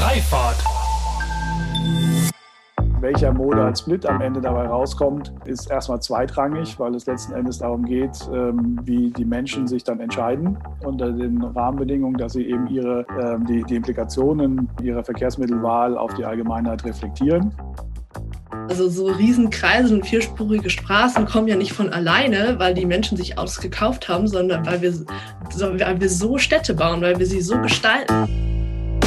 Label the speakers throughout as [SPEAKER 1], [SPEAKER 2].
[SPEAKER 1] Freifahrt.
[SPEAKER 2] Welcher Modal Split am Ende dabei rauskommt, ist erstmal zweitrangig, weil es letzten Endes darum geht, ähm, wie die Menschen sich dann entscheiden unter den Rahmenbedingungen, dass sie eben ihre, ähm, die, die Implikationen ihrer Verkehrsmittelwahl auf die Allgemeinheit reflektieren.
[SPEAKER 3] Also so Riesenkreise und vierspurige Straßen kommen ja nicht von alleine, weil die Menschen sich Autos gekauft haben, sondern weil wir, weil wir so Städte bauen, weil wir sie so gestalten.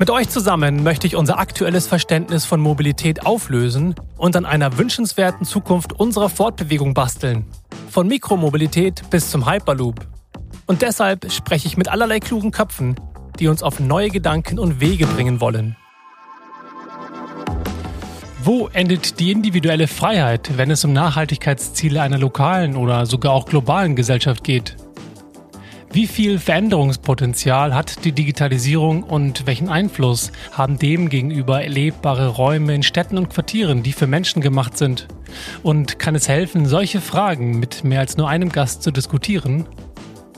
[SPEAKER 1] Mit euch zusammen möchte ich unser aktuelles Verständnis von Mobilität auflösen und an einer wünschenswerten Zukunft unserer Fortbewegung basteln. Von Mikromobilität bis zum Hyperloop. Und deshalb spreche ich mit allerlei klugen Köpfen, die uns auf neue Gedanken und Wege bringen wollen. Wo endet die individuelle Freiheit, wenn es um Nachhaltigkeitsziele einer lokalen oder sogar auch globalen Gesellschaft geht? Wie viel Veränderungspotenzial hat die Digitalisierung und welchen Einfluss haben dem gegenüber erlebbare Räume in Städten und Quartieren, die für Menschen gemacht sind? Und kann es helfen, solche Fragen mit mehr als nur einem Gast zu diskutieren?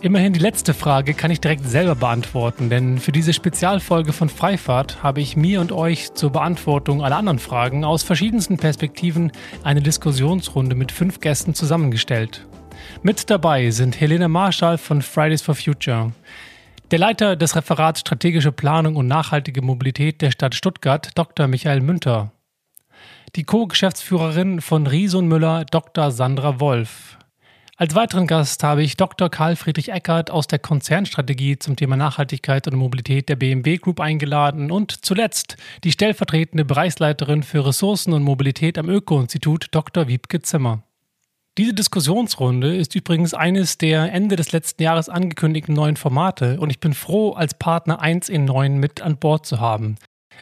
[SPEAKER 1] Immerhin die letzte Frage kann ich direkt selber beantworten, denn für diese Spezialfolge von Freifahrt habe ich mir und euch zur Beantwortung aller anderen Fragen aus verschiedensten Perspektiven eine Diskussionsrunde mit fünf Gästen zusammengestellt. Mit dabei sind Helene Marschall von Fridays for Future, der Leiter des Referats Strategische Planung und nachhaltige Mobilität der Stadt Stuttgart, Dr. Michael Münter, die Co-Geschäftsführerin von Rieson Müller, Dr. Sandra Wolf, als weiteren Gast habe ich Dr. Karl Friedrich Eckert aus der Konzernstrategie zum Thema Nachhaltigkeit und Mobilität der BMW Group eingeladen und zuletzt die stellvertretende Bereichsleiterin für Ressourcen und Mobilität am Öko-Institut Dr. Wiebke Zimmer. Diese Diskussionsrunde ist übrigens eines der Ende des letzten Jahres angekündigten neuen Formate und ich bin froh, als Partner 1 in 9 mit an Bord zu haben.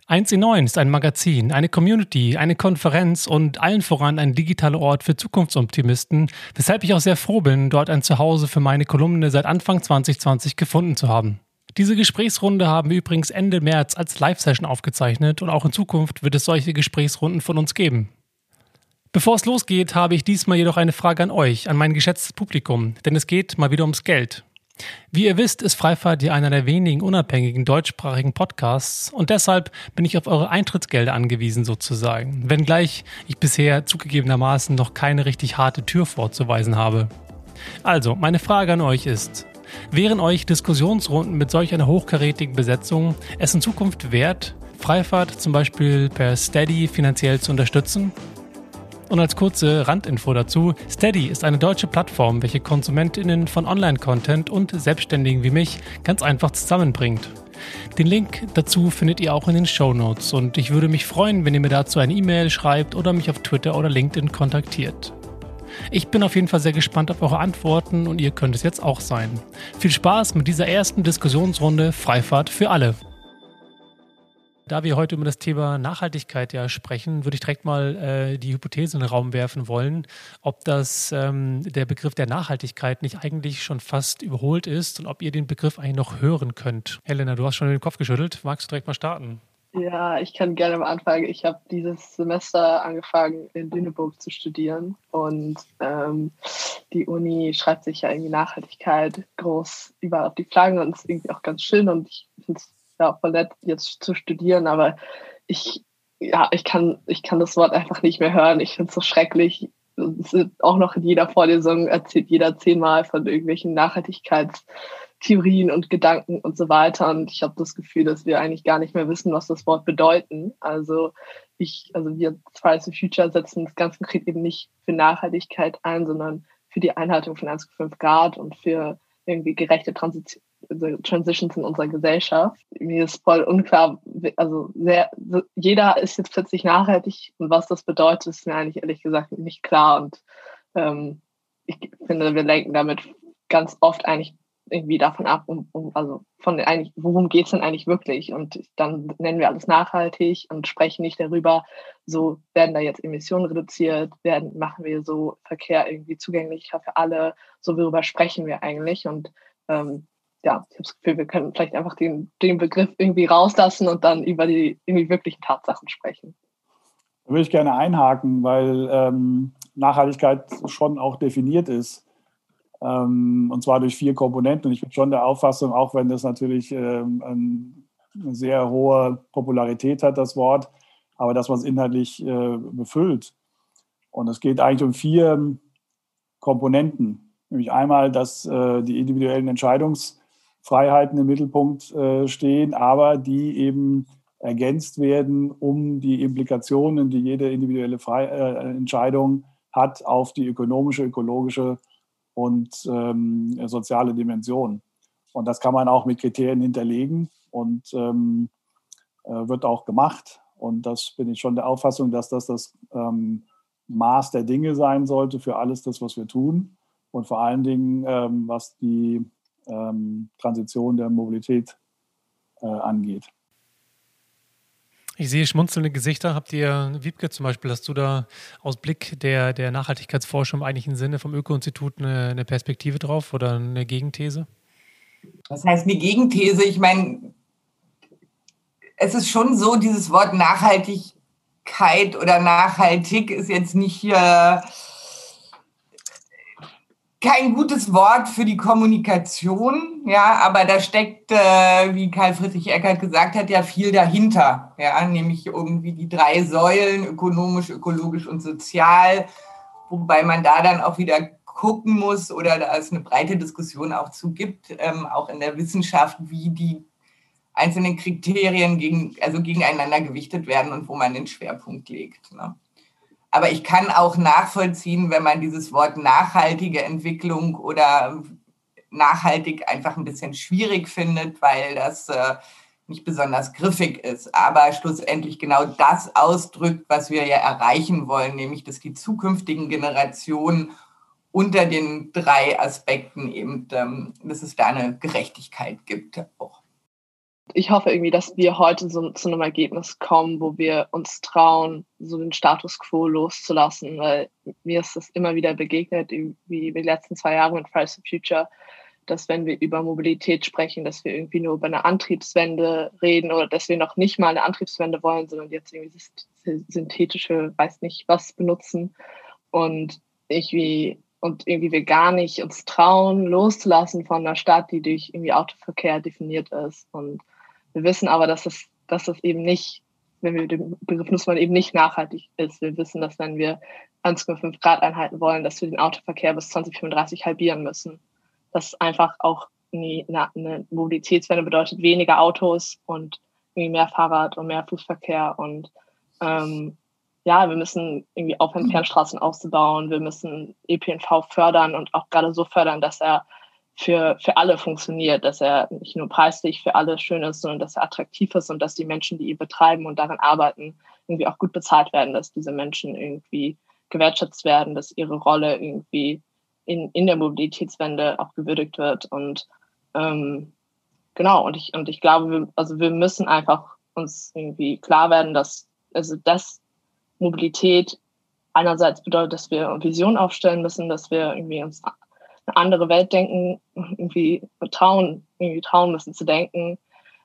[SPEAKER 1] 1 in 9 ist ein Magazin, eine Community, eine Konferenz und allen voran ein digitaler Ort für Zukunftsoptimisten, weshalb ich auch sehr froh bin, dort ein Zuhause für meine Kolumne seit Anfang 2020 gefunden zu haben. Diese Gesprächsrunde haben wir übrigens Ende März als Live-Session aufgezeichnet und auch in Zukunft wird es solche Gesprächsrunden von uns geben. Bevor es losgeht, habe ich diesmal jedoch eine Frage an euch, an mein geschätztes Publikum, denn es geht mal wieder ums Geld. Wie ihr wisst, ist Freifahrt ja einer der wenigen unabhängigen deutschsprachigen Podcasts und deshalb bin ich auf eure Eintrittsgelder angewiesen sozusagen, wenngleich ich bisher zugegebenermaßen noch keine richtig harte Tür vorzuweisen habe. Also, meine Frage an euch ist, wären euch Diskussionsrunden mit solch einer hochkarätigen Besetzung es in Zukunft wert, Freifahrt zum Beispiel per Steady finanziell zu unterstützen? Und als kurze Randinfo dazu, Steady ist eine deutsche Plattform, welche KonsumentInnen von Online-Content und Selbstständigen wie mich ganz einfach zusammenbringt. Den Link dazu findet ihr auch in den Show Notes und ich würde mich freuen, wenn ihr mir dazu eine E-Mail schreibt oder mich auf Twitter oder LinkedIn kontaktiert. Ich bin auf jeden Fall sehr gespannt auf eure Antworten und ihr könnt es jetzt auch sein. Viel Spaß mit dieser ersten Diskussionsrunde Freifahrt für alle. Da wir heute über das Thema Nachhaltigkeit ja sprechen, würde ich direkt mal äh, die Hypothese in den Raum werfen wollen, ob das ähm, der Begriff der Nachhaltigkeit nicht eigentlich schon fast überholt ist und ob ihr den Begriff eigentlich noch hören könnt. Helena, du hast schon den Kopf geschüttelt. Magst du direkt mal starten?
[SPEAKER 3] Ja, ich kann gerne mal anfangen. Ich habe dieses Semester angefangen, in Lüneburg zu studieren und ähm, die Uni schreibt sich ja irgendwie Nachhaltigkeit groß überall auf die Flaggen und ist irgendwie auch ganz schön und ich finde es voll nett, jetzt zu studieren, aber ich, ja, ich kann, ich kann das Wort einfach nicht mehr hören. Ich finde es so schrecklich. auch noch in jeder Vorlesung erzählt jeder zehnmal von irgendwelchen Nachhaltigkeitstheorien und Gedanken und so weiter. Und ich habe das Gefühl, dass wir eigentlich gar nicht mehr wissen, was das Wort bedeuten. Also ich, also wir Fridays for Future setzen das ganz konkret eben nicht für Nachhaltigkeit ein, sondern für die Einhaltung von 1,5 Grad und für irgendwie gerechte Transition, Transitions in unserer Gesellschaft. Mir ist voll unklar, also sehr, jeder ist jetzt plötzlich nachhaltig und was das bedeutet, ist mir eigentlich ehrlich gesagt nicht klar. Und ähm, ich finde, wir lenken damit ganz oft eigentlich irgendwie davon ab, um, um also von eigentlich, worum geht es denn eigentlich wirklich? Und dann nennen wir alles nachhaltig und sprechen nicht darüber, so werden da jetzt Emissionen reduziert, werden, machen wir so Verkehr irgendwie zugänglicher für alle, so worüber sprechen wir eigentlich. Und ähm, ja, ich habe das Gefühl, wir können vielleicht einfach den, den Begriff irgendwie rauslassen und dann über die irgendwie wirklichen Tatsachen sprechen.
[SPEAKER 2] Da würde ich gerne einhaken, weil ähm, Nachhaltigkeit schon auch definiert ist. Ähm, und zwar durch vier Komponenten. Und ich bin schon der Auffassung, auch wenn das natürlich ähm, eine sehr hohe Popularität hat, das Wort, aber dass man es inhaltlich äh, befüllt. Und es geht eigentlich um vier Komponenten. Nämlich einmal, dass äh, die individuellen Entscheidungsfreiheiten im Mittelpunkt äh, stehen, aber die eben ergänzt werden, um die Implikationen, die jede individuelle Fre äh, Entscheidung hat, auf die ökonomische, ökologische und ähm, soziale Dimension. Und das kann man auch mit Kriterien hinterlegen und ähm, äh, wird auch gemacht. Und das bin ich schon der Auffassung, dass das das ähm, Maß der Dinge sein sollte für alles das, was wir tun. Und vor allen Dingen, ähm, was die ähm, Transition der Mobilität äh, angeht.
[SPEAKER 4] Ich sehe schmunzelnde Gesichter. Habt ihr, Wiebke zum Beispiel, hast du da aus Blick der, der Nachhaltigkeitsforschung im eigentlichen Sinne vom Öko-Institut eine, eine Perspektive drauf oder eine Gegenthese?
[SPEAKER 5] Was heißt eine Gegenthese? Ich meine, es ist schon so, dieses Wort Nachhaltigkeit oder nachhaltig ist jetzt nicht hier kein gutes Wort für die Kommunikation, ja, aber da steckt, äh, wie Karl Friedrich Eckert gesagt hat, ja viel dahinter, ja, nämlich irgendwie die drei Säulen, ökonomisch, ökologisch und sozial, wobei man da dann auch wieder gucken muss oder da es eine breite Diskussion auch zu gibt, ähm, auch in der Wissenschaft, wie die einzelnen Kriterien gegen, also gegeneinander gewichtet werden und wo man den Schwerpunkt legt. Ne? Aber ich kann auch nachvollziehen, wenn man dieses Wort nachhaltige Entwicklung oder nachhaltig einfach ein bisschen schwierig findet, weil das äh, nicht besonders griffig ist, aber schlussendlich genau das ausdrückt, was wir ja erreichen wollen, nämlich dass die zukünftigen Generationen unter den drei Aspekten eben, ähm, dass es da eine Gerechtigkeit gibt auch
[SPEAKER 3] ich hoffe irgendwie, dass wir heute so, zu einem Ergebnis kommen, wo wir uns trauen, so den Status quo loszulassen, weil mir ist es immer wieder begegnet, wie die letzten zwei Jahre mit Fridays for Future, dass wenn wir über Mobilität sprechen, dass wir irgendwie nur über eine Antriebswende reden oder dass wir noch nicht mal eine Antriebswende wollen, sondern jetzt irgendwie synthetische, weiß nicht was benutzen. Und irgendwie und irgendwie wir gar nicht uns trauen, loszulassen von einer Stadt, die durch irgendwie Autoverkehr definiert ist. Und wir wissen aber, dass es, dass es eben nicht, wenn wir den Begriff nutzen, eben nicht nachhaltig ist. Wir wissen, dass wenn wir 1,5 Grad einhalten wollen, dass wir den Autoverkehr bis 2035 halbieren müssen. Das einfach auch eine, eine Mobilitätswende bedeutet weniger Autos und mehr Fahrrad und mehr Fußverkehr und ähm, ja, wir müssen irgendwie aufhören, Fernstraßen auszubauen. Wir müssen ÖPNV fördern und auch gerade so fördern, dass er für, für alle funktioniert, dass er nicht nur preislich für alle schön ist, sondern dass er attraktiv ist und dass die Menschen, die ihn betreiben und daran arbeiten, irgendwie auch gut bezahlt werden, dass diese Menschen irgendwie gewertschätzt werden, dass ihre Rolle irgendwie in, in der Mobilitätswende auch gewürdigt wird. Und ähm, genau, und ich, und ich glaube, wir, also wir müssen einfach uns irgendwie klar werden, dass also das Mobilität einerseits bedeutet, dass wir Visionen aufstellen müssen, dass wir irgendwie uns eine andere Welt denken, irgendwie trauen, irgendwie trauen müssen zu denken,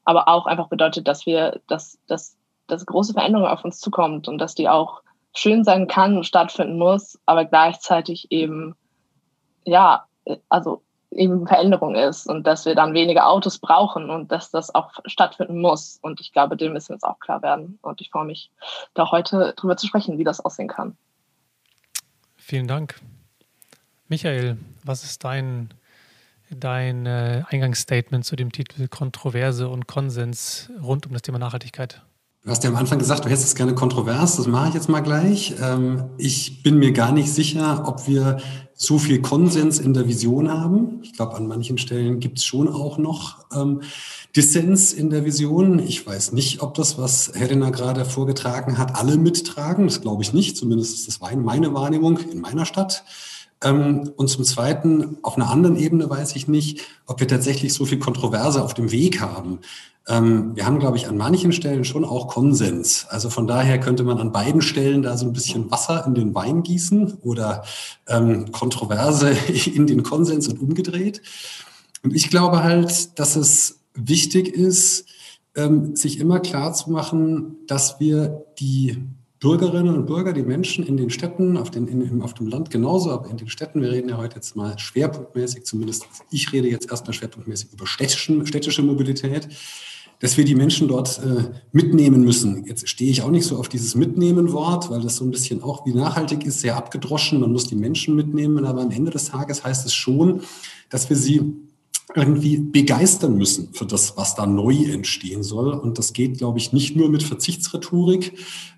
[SPEAKER 3] aber auch einfach bedeutet, dass wir, dass, dass, dass große Veränderungen auf uns zukommt und dass die auch schön sein kann und stattfinden muss, aber gleichzeitig eben, ja, also eben Veränderung ist und dass wir dann weniger Autos brauchen und dass das auch stattfinden muss. Und ich glaube, dem müssen wir uns auch klar werden. Und ich freue mich, da heute drüber zu sprechen, wie das aussehen kann.
[SPEAKER 4] Vielen Dank. Michael, was ist dein, dein äh, Eingangsstatement zu dem Titel Kontroverse und Konsens rund um das Thema Nachhaltigkeit?
[SPEAKER 6] Du hast ja am Anfang gesagt, du hättest es gerne kontrovers. Das mache ich jetzt mal gleich. Ähm, ich bin mir gar nicht sicher, ob wir so viel Konsens in der Vision haben. Ich glaube, an manchen Stellen gibt es schon auch noch ähm, Dissens in der Vision. Ich weiß nicht, ob das, was Helena gerade vorgetragen hat, alle mittragen. Das glaube ich nicht. Zumindest ist das meine Wahrnehmung in meiner Stadt. Ähm, und zum Zweiten, auf einer anderen Ebene weiß ich nicht, ob wir tatsächlich so viel Kontroverse auf dem Weg haben. Ähm, wir haben, glaube ich, an manchen Stellen schon auch Konsens. Also von daher könnte man an beiden Stellen da so ein bisschen Wasser in den Wein gießen oder ähm, Kontroverse in den Konsens und umgedreht. Und ich glaube halt, dass es wichtig ist, sich immer klar zu machen, dass wir die Bürgerinnen und Bürger, die Menschen in den Städten, auf, den, in, auf dem Land genauso, aber in den Städten, wir reden ja heute jetzt mal schwerpunktmäßig, zumindest ich rede jetzt erstmal schwerpunktmäßig über städtische, städtische Mobilität, dass wir die Menschen dort äh, mitnehmen müssen. Jetzt stehe ich auch nicht so auf dieses Mitnehmen-Wort, weil das so ein bisschen auch wie nachhaltig ist, sehr abgedroschen. Man muss die Menschen mitnehmen, aber am Ende des Tages heißt es schon, dass wir sie irgendwie begeistern müssen für das, was da neu entstehen soll. Und das geht, glaube ich, nicht nur mit Verzichtsrhetorik,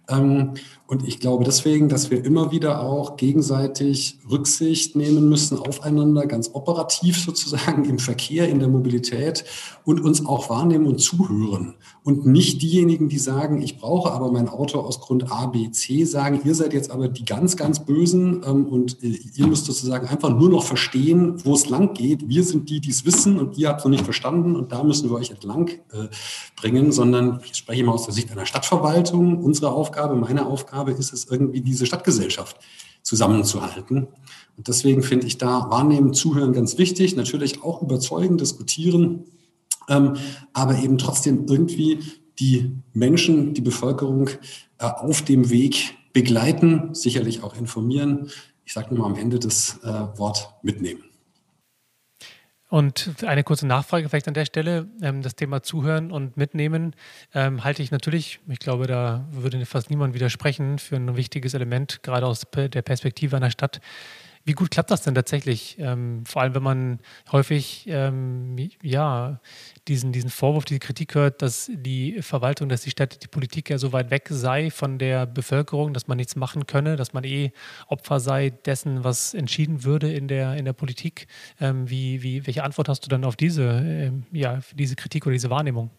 [SPEAKER 6] und ich glaube deswegen, dass wir immer wieder auch gegenseitig Rücksicht nehmen müssen aufeinander, ganz operativ sozusagen im Verkehr, in der Mobilität und uns auch wahrnehmen und zuhören. Und nicht diejenigen, die sagen, ich brauche aber mein Auto aus Grund A, B, C, sagen, ihr seid jetzt aber die ganz, ganz Bösen ähm, und äh, ihr müsst sozusagen einfach nur noch verstehen, wo es lang geht. Wir sind die, die es wissen und ihr habt es noch nicht verstanden und da müssen wir euch entlang äh, bringen, sondern ich spreche immer aus der Sicht einer Stadtverwaltung. Unsere Aufgabe, meine Aufgabe ist es irgendwie, diese Stadtgesellschaft zusammenzuhalten. Und deswegen finde ich da Wahrnehmen, Zuhören ganz wichtig. Natürlich auch überzeugen, diskutieren, ähm, aber eben trotzdem irgendwie die Menschen, die Bevölkerung äh, auf dem Weg begleiten, sicherlich auch informieren. Ich sage nur mal am Ende das äh, Wort mitnehmen.
[SPEAKER 4] Und eine kurze Nachfrage vielleicht an der Stelle. Ähm, das Thema Zuhören und Mitnehmen ähm, halte ich natürlich, ich glaube, da würde fast niemand widersprechen, für ein wichtiges Element, gerade aus der Perspektive einer Stadt, wie gut klappt das denn tatsächlich? Ähm, vor allem, wenn man häufig ähm, ja, diesen, diesen Vorwurf, diese Kritik hört, dass die Verwaltung, dass die Städte, die Politik ja so weit weg sei von der Bevölkerung, dass man nichts machen könne, dass man eh Opfer sei dessen, was entschieden würde in der, in der Politik. Ähm, wie, wie, welche Antwort hast du dann auf diese, ähm, ja, diese Kritik oder diese Wahrnehmung?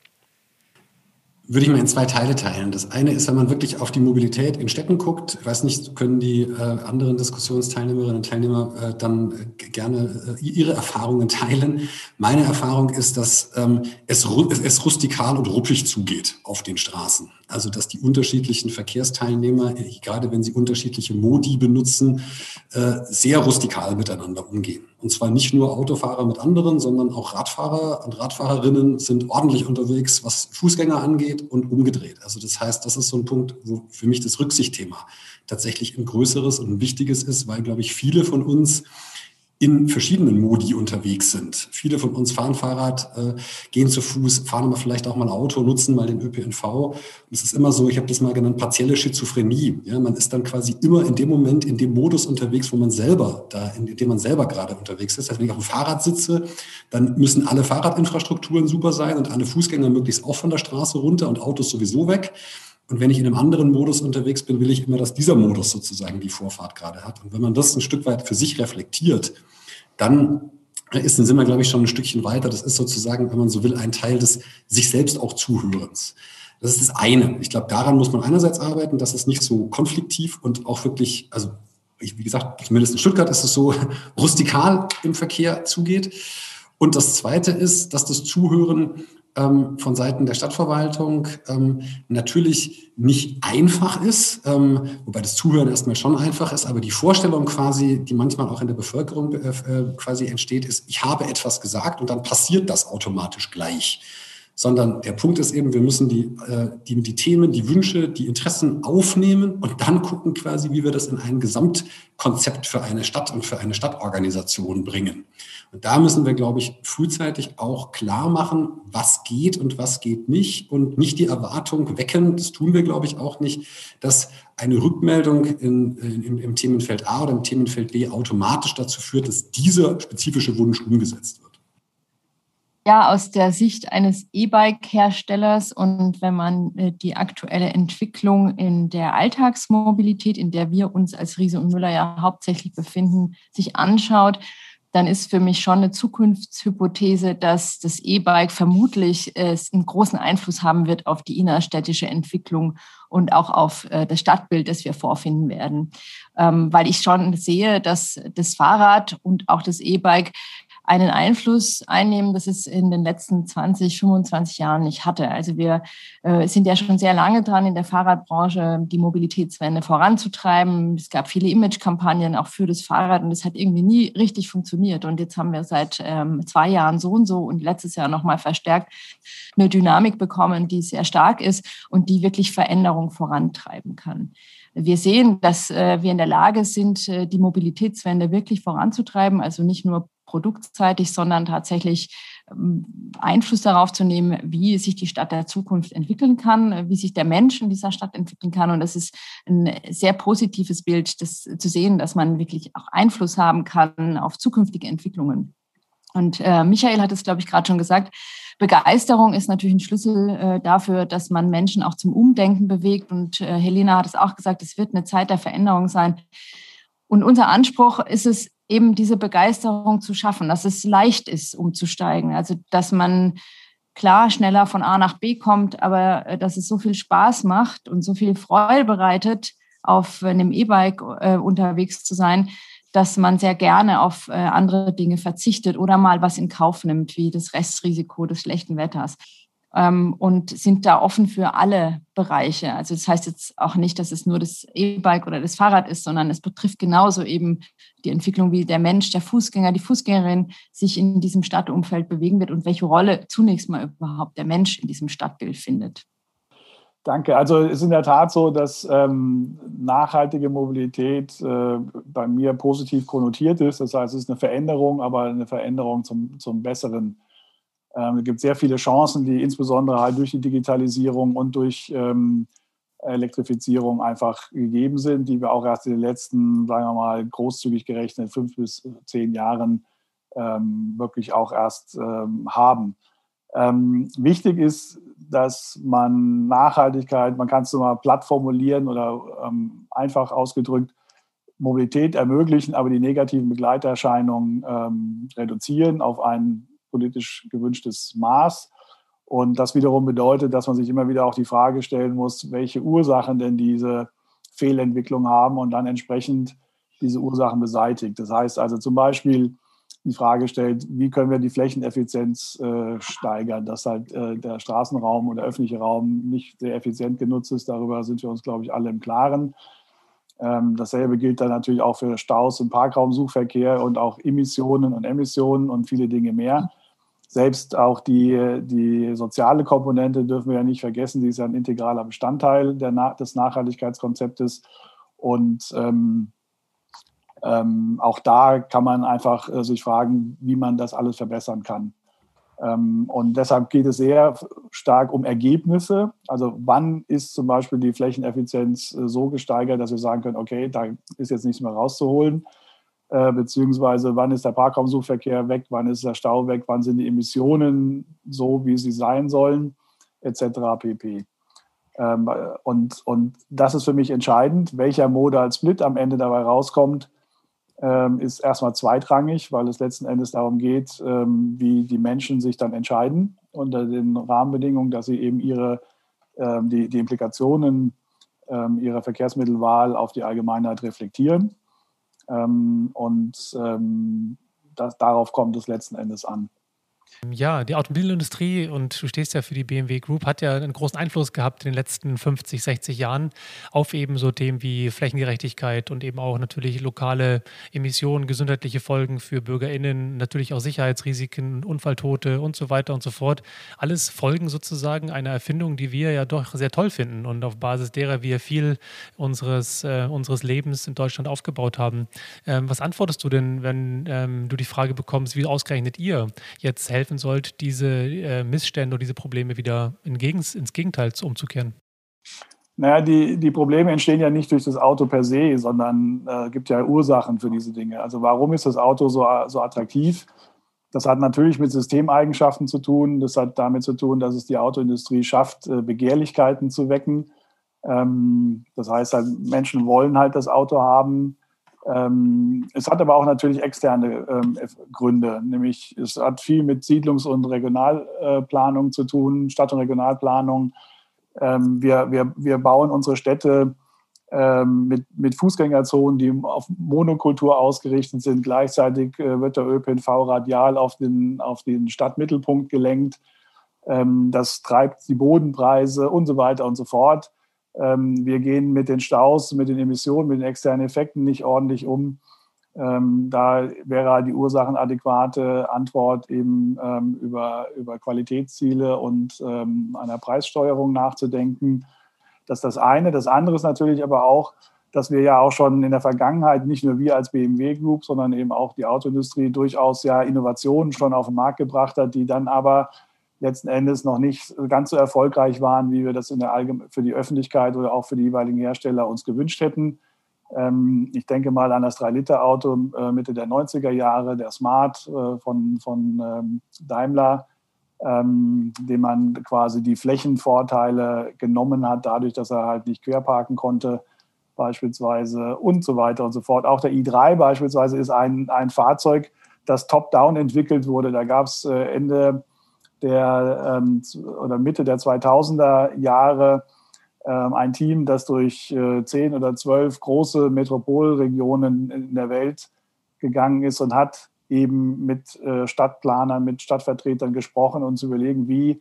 [SPEAKER 6] Würde ich mal in zwei Teile teilen. Das eine ist, wenn man wirklich auf die Mobilität in Städten guckt, ich weiß nicht, können die äh, anderen Diskussionsteilnehmerinnen und Teilnehmer äh, dann äh, gerne äh, ihre Erfahrungen teilen. Meine Erfahrung ist, dass ähm, es, es rustikal und ruppig zugeht auf den Straßen. Also dass die unterschiedlichen Verkehrsteilnehmer, äh, gerade wenn sie unterschiedliche Modi benutzen, äh, sehr rustikal miteinander umgehen. Und zwar nicht nur Autofahrer mit anderen, sondern auch Radfahrer und Radfahrerinnen sind ordentlich unterwegs, was Fußgänger angeht und umgedreht. Also das heißt, das ist so ein Punkt, wo für mich das Rücksichtthema tatsächlich ein größeres und ein wichtiges ist, weil, glaube ich, viele von uns in verschiedenen Modi unterwegs sind. Viele von uns fahren Fahrrad, äh, gehen zu Fuß, fahren aber vielleicht auch mal Auto, nutzen mal den ÖPNV. Und es ist immer so, ich habe das mal genannt, partielle Schizophrenie. Ja, man ist dann quasi immer in dem Moment, in dem Modus unterwegs, wo man selber da, in dem man selber gerade unterwegs ist. Heißt, wenn ich auf dem Fahrrad sitze, dann müssen alle Fahrradinfrastrukturen super sein und alle Fußgänger möglichst auch von der Straße runter und Autos sowieso weg. Und wenn ich in einem anderen Modus unterwegs bin, will ich immer, dass dieser Modus sozusagen die Vorfahrt gerade hat. Und wenn man das ein Stück weit für sich reflektiert, dann ist, sind wir, glaube ich, schon ein Stückchen weiter. Das ist sozusagen, wenn man so will, ein Teil des sich selbst auch Zuhörens. Das ist das eine. Ich glaube, daran muss man einerseits arbeiten, dass es nicht so konfliktiv und auch wirklich, also wie gesagt, zumindest in Stuttgart ist es so rustikal im Verkehr zugeht. Und das zweite ist, dass das Zuhören ähm, von Seiten der Stadtverwaltung ähm, natürlich nicht einfach ist, ähm, wobei das Zuhören erstmal schon einfach ist, aber die Vorstellung quasi, die manchmal auch in der Bevölkerung äh, äh quasi entsteht, ist, ich habe etwas gesagt und dann passiert das automatisch gleich sondern der Punkt ist eben, wir müssen die, äh, die, die Themen, die Wünsche, die Interessen aufnehmen und dann gucken quasi, wie wir das in ein Gesamtkonzept für eine Stadt und für eine Stadtorganisation bringen. Und da müssen wir, glaube ich, frühzeitig auch klar machen, was geht und was geht nicht und nicht die Erwartung wecken, das tun wir, glaube ich, auch nicht, dass eine Rückmeldung in, in, im Themenfeld A oder im Themenfeld B automatisch dazu führt, dass dieser spezifische Wunsch umgesetzt wird
[SPEAKER 7] ja aus der Sicht eines E-Bike-Herstellers und wenn man äh, die aktuelle Entwicklung in der Alltagsmobilität, in der wir uns als Riese und Müller ja hauptsächlich befinden, sich anschaut, dann ist für mich schon eine Zukunftshypothese, dass das E-Bike vermutlich äh, einen großen Einfluss haben wird auf die innerstädtische Entwicklung und auch auf äh, das Stadtbild, das wir vorfinden werden. Ähm, weil ich schon sehe, dass das Fahrrad und auch das E-Bike einen Einfluss einnehmen, das es in den letzten 20, 25 Jahren nicht hatte. Also wir äh, sind ja schon sehr lange dran, in der Fahrradbranche die Mobilitätswende voranzutreiben. Es gab viele Imagekampagnen auch für das Fahrrad und es hat irgendwie nie richtig funktioniert. Und jetzt haben wir seit ähm, zwei Jahren so und so und letztes Jahr nochmal verstärkt eine Dynamik bekommen, die sehr stark ist und die wirklich Veränderung vorantreiben kann. Wir sehen, dass äh, wir in der Lage sind, äh, die Mobilitätswende wirklich voranzutreiben, also nicht nur produktseitig, sondern tatsächlich ähm, Einfluss darauf zu nehmen, wie sich die Stadt der Zukunft entwickeln kann, wie sich der Mensch in dieser Stadt entwickeln kann. Und das ist ein sehr positives Bild, das zu sehen, dass man wirklich auch Einfluss haben kann auf zukünftige Entwicklungen. Und äh, Michael hat es, glaube ich, gerade schon gesagt, Begeisterung ist natürlich ein Schlüssel äh, dafür, dass man Menschen auch zum Umdenken bewegt. Und äh, Helena hat es auch gesagt, es wird eine Zeit der Veränderung sein. Und unser Anspruch ist es, eben diese Begeisterung zu schaffen, dass es leicht ist, umzusteigen. Also, dass man klar schneller von A nach B kommt, aber äh, dass es so viel Spaß macht und so viel Freude bereitet, auf einem E-Bike äh, unterwegs zu sein, dass man sehr gerne auf äh, andere Dinge verzichtet oder mal was in Kauf nimmt, wie das Restrisiko des schlechten Wetters und sind da offen für alle Bereiche. Also das heißt jetzt auch nicht, dass es nur das E-Bike oder das Fahrrad ist, sondern es betrifft genauso eben die Entwicklung, wie der Mensch, der Fußgänger, die Fußgängerin sich in diesem Stadtumfeld bewegen wird und welche Rolle zunächst mal überhaupt der Mensch in diesem Stadtbild findet.
[SPEAKER 2] Danke. Also es ist in der Tat so, dass ähm, nachhaltige Mobilität äh, bei mir positiv konnotiert ist. Das heißt, es ist eine Veränderung, aber eine Veränderung zum, zum Besseren. Ähm, es gibt sehr viele Chancen, die insbesondere halt durch die Digitalisierung und durch ähm, Elektrifizierung einfach gegeben sind, die wir auch erst in den letzten, sagen wir mal, großzügig gerechnet fünf bis zehn Jahren ähm, wirklich auch erst ähm, haben. Ähm, wichtig ist, dass man Nachhaltigkeit, man kann es so mal platt formulieren oder ähm, einfach ausgedrückt, Mobilität ermöglichen, aber die negativen Begleiterscheinungen reduzieren auf ein politisch gewünschtes Maß. Und das wiederum bedeutet, dass man sich immer wieder auch die Frage stellen muss, welche Ursachen denn diese Fehlentwicklung haben und dann entsprechend diese Ursachen beseitigt. Das heißt also zum Beispiel die Frage stellt, wie können wir die Flächeneffizienz äh, steigern, dass halt äh, der Straßenraum oder öffentliche Raum nicht sehr effizient genutzt ist. Darüber sind wir uns, glaube ich, alle im Klaren. Ähm, dasselbe gilt dann natürlich auch für Staus im Parkraumsuchverkehr und auch Emissionen und Emissionen und viele Dinge mehr. Selbst auch die, die soziale Komponente dürfen wir ja nicht vergessen, die ist ja ein integraler Bestandteil der, des Nachhaltigkeitskonzeptes. Und ähm, ähm, auch da kann man einfach äh, sich fragen, wie man das alles verbessern kann. Ähm, und deshalb geht es sehr stark um Ergebnisse. Also wann ist zum Beispiel die Flächeneffizienz äh, so gesteigert, dass wir sagen können, okay, da ist jetzt nichts mehr rauszuholen. Äh, beziehungsweise wann ist der Parkraumsuchverkehr weg, wann ist der Stau weg, wann sind die Emissionen so, wie sie sein sollen, etc. pp. Ähm, und, und das ist für mich entscheidend, welcher Modal Split am Ende dabei rauskommt, ähm, ist erstmal zweitrangig, weil es letzten Endes darum geht, ähm, wie die Menschen sich dann entscheiden unter den Rahmenbedingungen, dass sie eben ihre, ähm, die, die Implikationen ähm, ihrer Verkehrsmittelwahl auf die Allgemeinheit reflektieren. Ähm, und ähm, das, darauf kommt es letzten Endes an.
[SPEAKER 4] Ja, die Automobilindustrie und du stehst ja für die BMW Group, hat ja einen großen Einfluss gehabt in den letzten 50, 60 Jahren auf eben so Themen wie Flächengerechtigkeit und eben auch natürlich lokale Emissionen, gesundheitliche Folgen für BürgerInnen, natürlich auch Sicherheitsrisiken, Unfalltote und so weiter und so fort. Alles Folgen sozusagen einer Erfindung, die wir ja doch sehr toll finden und auf Basis derer wir viel unseres, äh, unseres Lebens in Deutschland aufgebaut haben. Ähm, was antwortest du denn, wenn ähm, du die Frage bekommst, wie ausgerechnet ihr jetzt helfen helfen sollt, diese äh, Missstände oder diese Probleme wieder in Gegens, ins Gegenteil umzukehren?
[SPEAKER 2] Naja, die, die Probleme entstehen ja nicht durch das Auto per se, sondern äh, gibt ja Ursachen für diese Dinge. Also warum ist das Auto so, so attraktiv? Das hat natürlich mit Systemeigenschaften zu tun. Das hat damit zu tun, dass es die Autoindustrie schafft, äh, Begehrlichkeiten zu wecken. Ähm, das heißt halt, Menschen wollen halt das Auto haben. Ähm, es hat aber auch natürlich externe ähm, Gründe, nämlich es hat viel mit Siedlungs- und Regionalplanung zu tun, Stadt- und Regionalplanung. Ähm, wir, wir, wir bauen unsere Städte ähm, mit, mit Fußgängerzonen, die auf Monokultur ausgerichtet sind. Gleichzeitig äh, wird der ÖPNV radial auf den, auf den Stadtmittelpunkt gelenkt. Ähm, das treibt die Bodenpreise und so weiter und so fort. Ähm, wir gehen mit den Staus, mit den Emissionen, mit den externen Effekten nicht ordentlich um. Ähm, da wäre die ursachenadäquate Antwort eben ähm, über, über Qualitätsziele und einer Preissteuerung nachzudenken. Das ist das eine. Das andere ist natürlich aber auch, dass wir ja auch schon in der Vergangenheit, nicht nur wir als BMW Group, sondern eben auch die Autoindustrie durchaus ja Innovationen schon auf den Markt gebracht hat, die dann aber letzten Endes noch nicht ganz so erfolgreich waren, wie wir das in der für die Öffentlichkeit oder auch für die jeweiligen Hersteller uns gewünscht hätten. Ähm, ich denke mal an das 3-Liter-Auto äh, Mitte der 90er Jahre, der Smart äh, von, von ähm, Daimler, ähm, dem man quasi die Flächenvorteile genommen hat, dadurch, dass er halt nicht querparken konnte, beispielsweise und so weiter und so fort. Auch der i3 beispielsweise ist ein, ein Fahrzeug, das top-down entwickelt wurde. Da gab es äh, Ende der ähm, oder Mitte der 2000er Jahre ähm, ein Team, das durch äh, zehn oder zwölf große Metropolregionen in der Welt gegangen ist und hat eben mit äh, Stadtplanern, mit Stadtvertretern gesprochen und zu überlegen, wie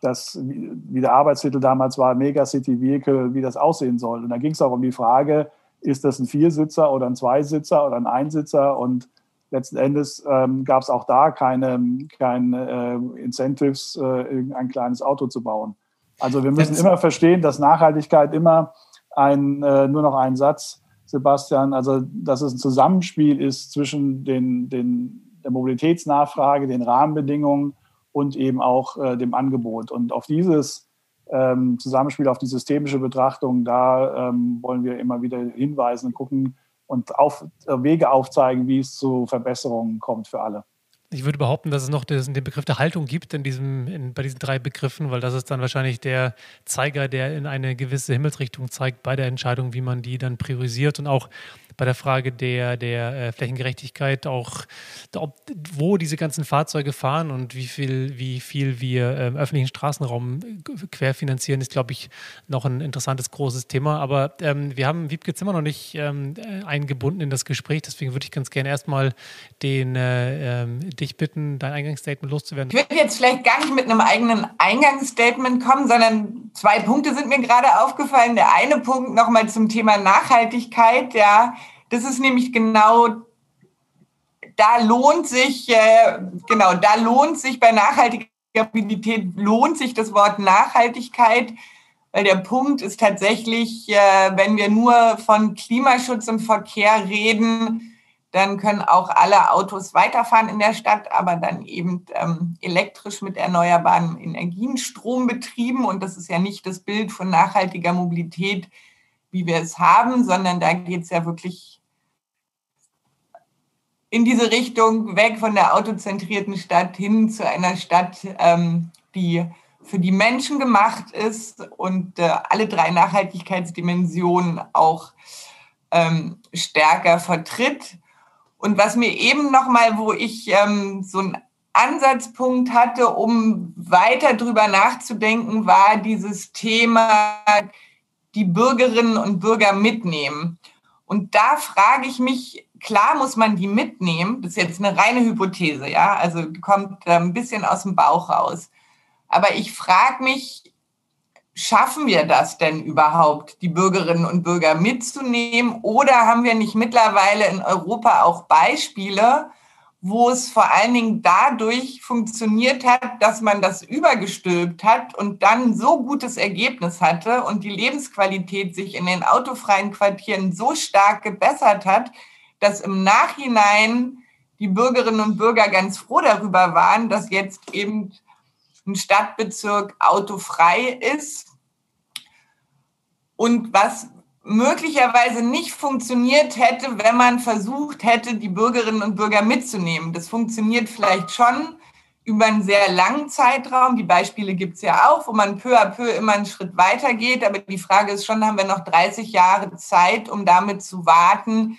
[SPEAKER 2] das, wie der Arbeitstitel damals war, Megacity Vehicle, wie das aussehen soll. Und da ging es auch um die Frage, ist das ein Viersitzer oder ein Zweisitzer oder ein Einsitzer? Und letzten Endes ähm, gab es auch da keine, keine äh, Incentives, äh, ein kleines Auto zu bauen. Also wir müssen immer verstehen, dass Nachhaltigkeit immer ein, äh, nur noch ein Satz, Sebastian, also dass es ein Zusammenspiel ist zwischen den, den, der Mobilitätsnachfrage, den Rahmenbedingungen und eben auch äh, dem Angebot. Und auf dieses ähm, Zusammenspiel, auf die systemische Betrachtung, da ähm, wollen wir immer wieder hinweisen und gucken, und auf, äh, Wege aufzeigen, wie es zu Verbesserungen kommt für alle.
[SPEAKER 4] Ich würde behaupten, dass es noch den Begriff der Haltung gibt in diesem, in, bei diesen drei Begriffen, weil das ist dann wahrscheinlich der Zeiger, der in eine gewisse Himmelsrichtung zeigt bei der Entscheidung, wie man die dann priorisiert und auch bei der Frage der, der äh, Flächengerechtigkeit auch, ob, wo diese ganzen Fahrzeuge fahren und wie viel, wie viel wir ähm, öffentlichen Straßenraum querfinanzieren, ist, glaube ich, noch ein interessantes, großes Thema. Aber ähm, wir haben Wiebke Zimmer noch nicht ähm, äh, eingebunden in das Gespräch, deswegen würde ich ganz gerne erstmal den, äh, ähm, dich bitten, dein Eingangsstatement loszuwerden.
[SPEAKER 5] Ich würde jetzt vielleicht gar nicht mit einem eigenen Eingangsstatement kommen, sondern zwei Punkte sind mir gerade aufgefallen. Der eine Punkt nochmal zum Thema Nachhaltigkeit, ja das ist nämlich genau, da lohnt sich, äh, genau, da lohnt sich bei nachhaltiger Mobilität, lohnt sich das Wort Nachhaltigkeit, weil der Punkt ist tatsächlich, äh, wenn wir nur von Klimaschutz im Verkehr reden, dann können auch alle Autos weiterfahren in der Stadt, aber dann eben ähm, elektrisch mit erneuerbaren Energien, Strom betrieben. Und das ist ja nicht das Bild von nachhaltiger Mobilität, wie wir es haben, sondern da geht es ja wirklich in diese Richtung, weg von der autozentrierten Stadt hin zu einer Stadt, ähm, die für die Menschen gemacht ist und äh, alle drei Nachhaltigkeitsdimensionen auch ähm, stärker vertritt. Und was mir eben nochmal, wo ich ähm, so einen Ansatzpunkt hatte, um weiter drüber nachzudenken, war dieses Thema, die Bürgerinnen und Bürger mitnehmen. Und da frage ich mich, klar muss man die mitnehmen. Das ist jetzt eine reine Hypothese, ja. Also kommt ein bisschen aus dem Bauch raus. Aber ich frage mich, schaffen wir das denn überhaupt, die Bürgerinnen und Bürger mitzunehmen? Oder haben wir nicht mittlerweile in Europa auch Beispiele, wo es vor allen Dingen dadurch funktioniert hat, dass man das übergestülpt hat und dann so gutes Ergebnis hatte und die Lebensqualität sich in den autofreien Quartieren so stark gebessert hat, dass im Nachhinein die Bürgerinnen und Bürger ganz froh darüber waren, dass jetzt eben ein Stadtbezirk autofrei ist. Und was möglicherweise nicht funktioniert hätte, wenn man versucht hätte, die Bürgerinnen und Bürger mitzunehmen. Das funktioniert vielleicht schon über einen sehr langen Zeitraum. Die Beispiele gibt es ja auch, wo man peu à peu immer einen Schritt weiter geht. Aber die Frage ist schon, haben wir noch 30 Jahre Zeit, um damit zu warten,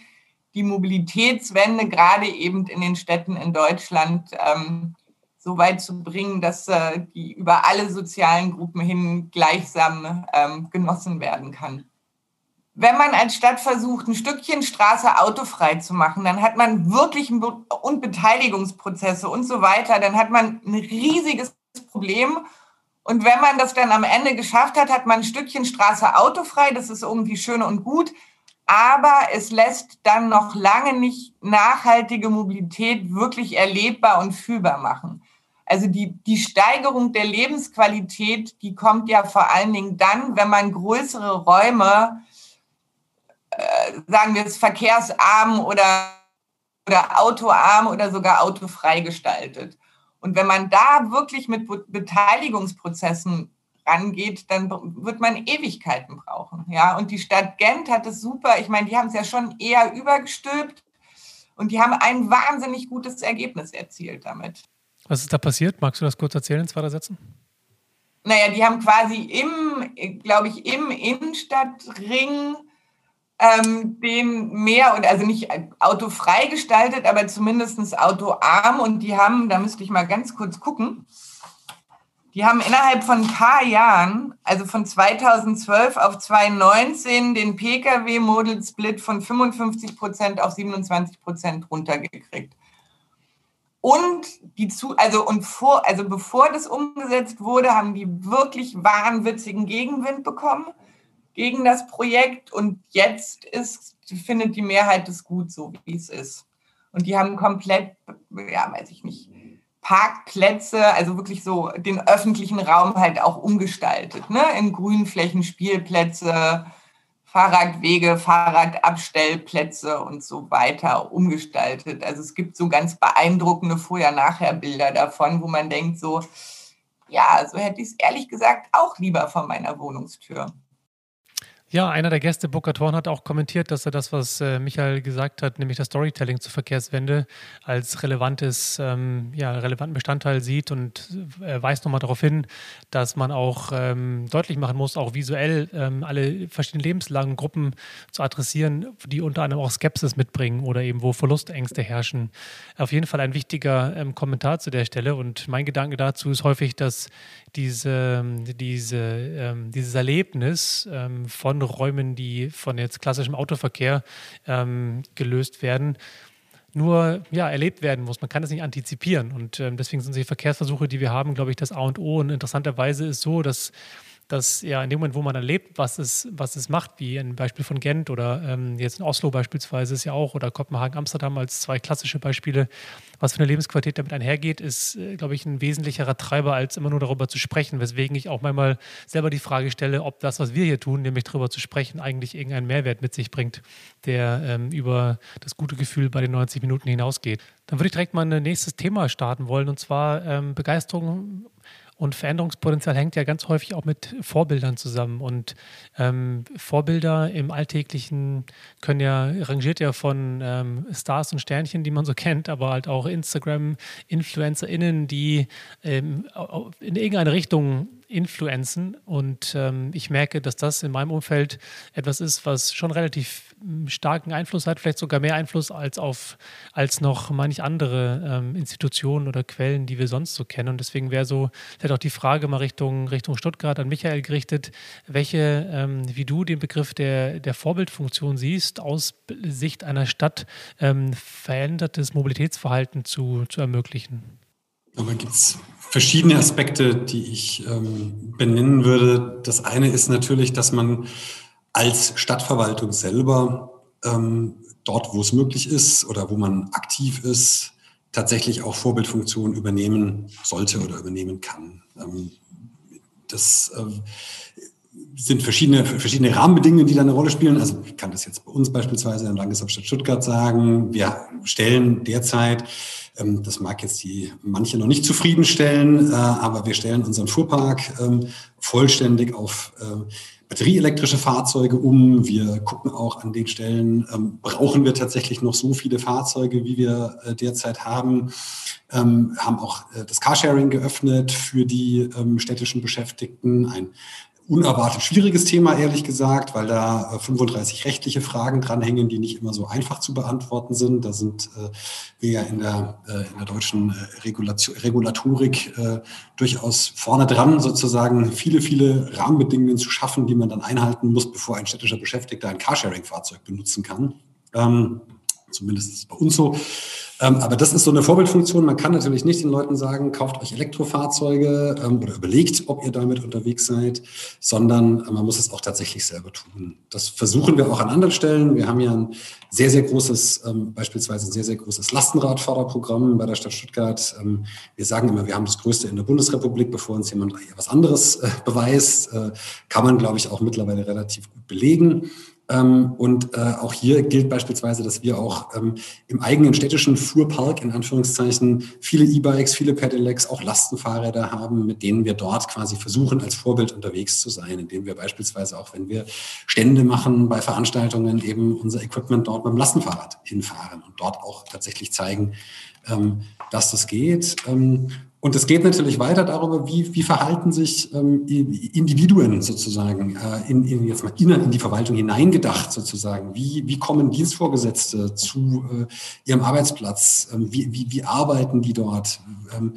[SPEAKER 5] die Mobilitätswende gerade eben in den Städten in Deutschland ähm, so weit zu bringen, dass äh, die über alle sozialen Gruppen hin gleichsam ähm, genossen werden kann. Wenn man als Stadt versucht, ein Stückchen Straße autofrei zu machen, dann hat man wirklich und Beteiligungsprozesse und so weiter, dann hat man ein riesiges Problem. Und wenn man das dann am Ende geschafft hat, hat man ein Stückchen Straße autofrei, das ist irgendwie schön und gut aber es lässt dann noch lange nicht nachhaltige Mobilität wirklich erlebbar und fühlbar machen. Also die, die Steigerung der Lebensqualität, die kommt ja vor allen Dingen dann, wenn man größere Räume, äh, sagen wir es, verkehrsarm oder, oder autoarm oder sogar autofrei gestaltet. Und wenn man da wirklich mit Beteiligungsprozessen rangeht, dann wird man Ewigkeiten brauchen. Ja, und die Stadt Gent hat es super. Ich meine, die haben es ja schon eher übergestülpt und die haben ein wahnsinnig gutes Ergebnis erzielt damit.
[SPEAKER 4] Was ist da passiert? Magst du das kurz erzählen in zwei Sätzen?
[SPEAKER 5] Naja, die haben quasi im, glaube ich, im Innenstadtring ähm, den mehr und also nicht autofrei gestaltet, aber zumindest autoarm. Und die haben, da müsste ich mal ganz kurz gucken, die haben innerhalb von ein paar Jahren, also von 2012 auf 2019, den Pkw-Model-Split von 55 Prozent auf 27 Prozent runtergekriegt. Und die zu, also und vor, also bevor das umgesetzt wurde, haben die wirklich wahnwitzigen Gegenwind bekommen gegen das Projekt. Und jetzt ist, findet die Mehrheit es gut, so wie es ist. Und die haben komplett, ja, weiß ich nicht, Parkplätze, also wirklich so den öffentlichen Raum halt auch umgestaltet, ne? In Grünflächen, Spielplätze, Fahrradwege, Fahrradabstellplätze und so weiter umgestaltet. Also es gibt so ganz beeindruckende Vorher-Nachher-Bilder davon, wo man denkt so, ja, so hätte ich es ehrlich gesagt auch lieber vor meiner Wohnungstür.
[SPEAKER 4] Ja, einer der Gäste, Booker Thorn, hat auch kommentiert, dass er das, was äh, Michael gesagt hat, nämlich das Storytelling zur Verkehrswende, als relevantes, ähm, ja, relevanten Bestandteil sieht und er weist nochmal darauf hin, dass man auch ähm, deutlich machen muss, auch visuell ähm, alle verschiedenen Lebenslagen, Gruppen zu adressieren, die unter anderem auch Skepsis mitbringen oder eben wo Verlustängste herrschen. Auf jeden Fall ein wichtiger ähm, Kommentar zu der Stelle und mein Gedanke dazu ist häufig, dass diese, diese, ähm, dieses Erlebnis ähm, von Räumen, die von jetzt klassischem Autoverkehr ähm, gelöst werden, nur ja, erlebt werden muss. Man kann das nicht antizipieren. Und ähm, deswegen sind die Verkehrsversuche, die wir haben, glaube ich, das A und O. Und interessanterweise ist so, dass dass ja in dem Moment, wo man erlebt, was es, was es macht, wie ein Beispiel von Gent oder ähm, jetzt in Oslo beispielsweise ist ja auch oder Kopenhagen, Amsterdam als zwei klassische Beispiele, was für eine Lebensqualität damit einhergeht, ist, äh, glaube ich, ein wesentlicherer Treiber, als immer nur darüber zu sprechen. Weswegen ich auch manchmal selber die Frage stelle, ob das, was wir hier tun, nämlich darüber zu sprechen, eigentlich irgendeinen Mehrwert mit sich bringt, der ähm, über das gute Gefühl bei den 90 Minuten hinausgeht. Dann würde ich direkt mal ein nächstes Thema starten wollen, und zwar ähm, Begeisterung und Veränderungspotenzial hängt ja ganz häufig auch mit Vorbildern zusammen. Und ähm, Vorbilder im Alltäglichen können ja, rangiert ja von ähm, Stars und Sternchen, die man so kennt, aber halt auch Instagram-InfluencerInnen, die ähm, in irgendeine Richtung influenzen. Und ähm, ich merke, dass das in meinem Umfeld etwas ist, was schon relativ hm, starken Einfluss hat, vielleicht sogar mehr Einfluss als auf als noch manch andere ähm, Institutionen oder Quellen, die wir sonst so kennen. Und deswegen wäre so vielleicht auch die Frage mal Richtung, Richtung Stuttgart an Michael gerichtet, welche, ähm, wie du den Begriff der, der Vorbildfunktion siehst, aus Sicht einer Stadt ähm, verändertes Mobilitätsverhalten zu, zu ermöglichen.
[SPEAKER 6] Aber gibt es verschiedene Aspekte, die ich ähm, benennen würde. Das eine ist natürlich, dass man als Stadtverwaltung selber ähm, dort, wo es möglich ist oder wo man aktiv ist, tatsächlich auch Vorbildfunktionen übernehmen sollte oder übernehmen kann. Ähm, das äh, sind verschiedene, verschiedene Rahmenbedingungen, die da eine Rolle spielen. Also ich kann das jetzt bei uns beispielsweise in der Landeshauptstadt Stuttgart sagen. Wir stellen derzeit, das mag jetzt die manche noch nicht zufriedenstellen, äh, aber wir stellen unseren Fuhrpark ähm, vollständig auf äh, batterieelektrische Fahrzeuge um. Wir gucken auch an den Stellen, ähm, brauchen wir tatsächlich noch so viele Fahrzeuge, wie wir äh, derzeit haben. Ähm, haben auch äh, das Carsharing geöffnet für die ähm, städtischen Beschäftigten. Ein unerwartet schwieriges Thema, ehrlich gesagt, weil da 35 äh, rechtliche Fragen dranhängen, die nicht immer so einfach zu beantworten sind. Da sind äh, wir ja in der, äh, in der deutschen äh, Regulation, Regulatorik äh, durchaus vorne dran, sozusagen viele, viele Rahmenbedingungen zu schaffen, die man dann einhalten muss, bevor ein städtischer Beschäftigter ein Carsharing-Fahrzeug benutzen kann. Ähm, zumindest ist es bei uns so. Ähm, aber das ist so eine Vorbildfunktion. Man kann natürlich nicht den Leuten sagen, kauft euch Elektrofahrzeuge ähm, oder überlegt, ob ihr damit unterwegs seid, sondern man muss es auch tatsächlich selber tun. Das versuchen wir auch an anderen Stellen. Wir haben ja ein sehr, sehr großes, ähm, beispielsweise ein sehr, sehr großes Lastenradförderprogramm bei der Stadt Stuttgart. Wir sagen immer, wir haben das größte in der Bundesrepublik, bevor uns jemand was anderes äh, beweist. Äh, kann man, glaube ich, auch mittlerweile relativ gut belegen. Ähm, und äh, auch hier gilt beispielsweise, dass wir auch ähm, im eigenen städtischen Fuhrpark in Anführungszeichen viele E-Bikes, viele Pedelecs, auch Lastenfahrräder haben, mit denen wir dort quasi versuchen, als Vorbild unterwegs zu sein, indem wir beispielsweise auch, wenn wir Stände machen bei Veranstaltungen, eben unser Equipment dort dem Lastenfahrrad hinfahren und dort auch tatsächlich zeigen, ähm, dass das geht. Und es geht natürlich weiter darüber, wie, wie verhalten sich ähm, Individuen sozusagen äh, in, in, jetzt mal in, in die Verwaltung hineingedacht sozusagen. Wie, wie kommen Dienstvorgesetzte zu äh, ihrem Arbeitsplatz? Ähm, wie, wie, wie arbeiten die dort? Ähm,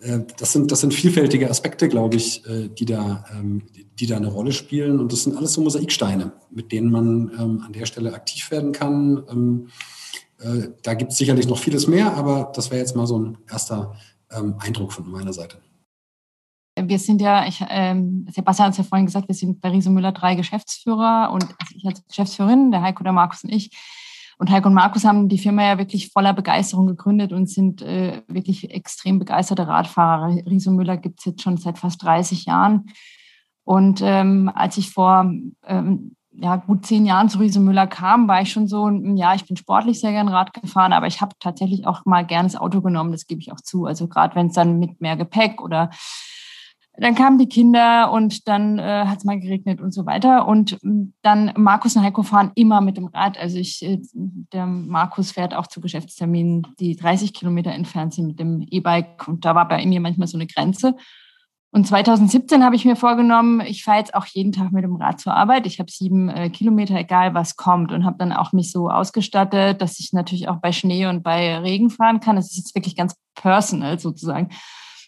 [SPEAKER 6] äh, das, sind, das sind vielfältige Aspekte, glaube ich, äh, die, da, ähm, die da eine Rolle spielen. Und das sind alles so Mosaiksteine, mit denen man ähm, an der Stelle aktiv werden kann. Ähm, äh, da gibt es sicherlich noch vieles mehr, aber das wäre jetzt mal so ein erster ähm, Eindruck von meiner Seite.
[SPEAKER 7] Wir sind ja, ich, ähm, Sebastian hat es ja vorhin gesagt, wir sind bei Riese Müller drei Geschäftsführer und also ich als Geschäftsführerin, der Heiko, der Markus und ich. Und Heiko und Markus haben die Firma ja wirklich voller Begeisterung gegründet und sind äh, wirklich extrem begeisterte Radfahrer. Riese Müller gibt es jetzt schon seit fast 30 Jahren. Und ähm, als ich vor ähm, ja, gut zehn Jahren zu Riese Müller kam, war ich schon so, ja, ich bin sportlich sehr gern Rad gefahren, aber ich habe tatsächlich auch mal gern das Auto genommen, das gebe ich auch zu. Also gerade wenn es dann mit mehr Gepäck oder dann kamen die Kinder und dann äh, hat es mal geregnet und so weiter. Und hm, dann Markus und Heiko fahren immer mit dem Rad. Also ich, äh, der Markus fährt auch zu Geschäftsterminen, die 30 Kilometer entfernt sind mit dem E-Bike. Und da war bei mir manchmal so eine Grenze. Und 2017 habe ich mir vorgenommen, ich fahre jetzt auch jeden Tag mit dem Rad zur Arbeit. Ich habe sieben äh, Kilometer, egal was kommt, und habe dann auch mich so ausgestattet, dass ich natürlich auch bei Schnee und bei Regen fahren kann. Das ist jetzt wirklich ganz personal sozusagen.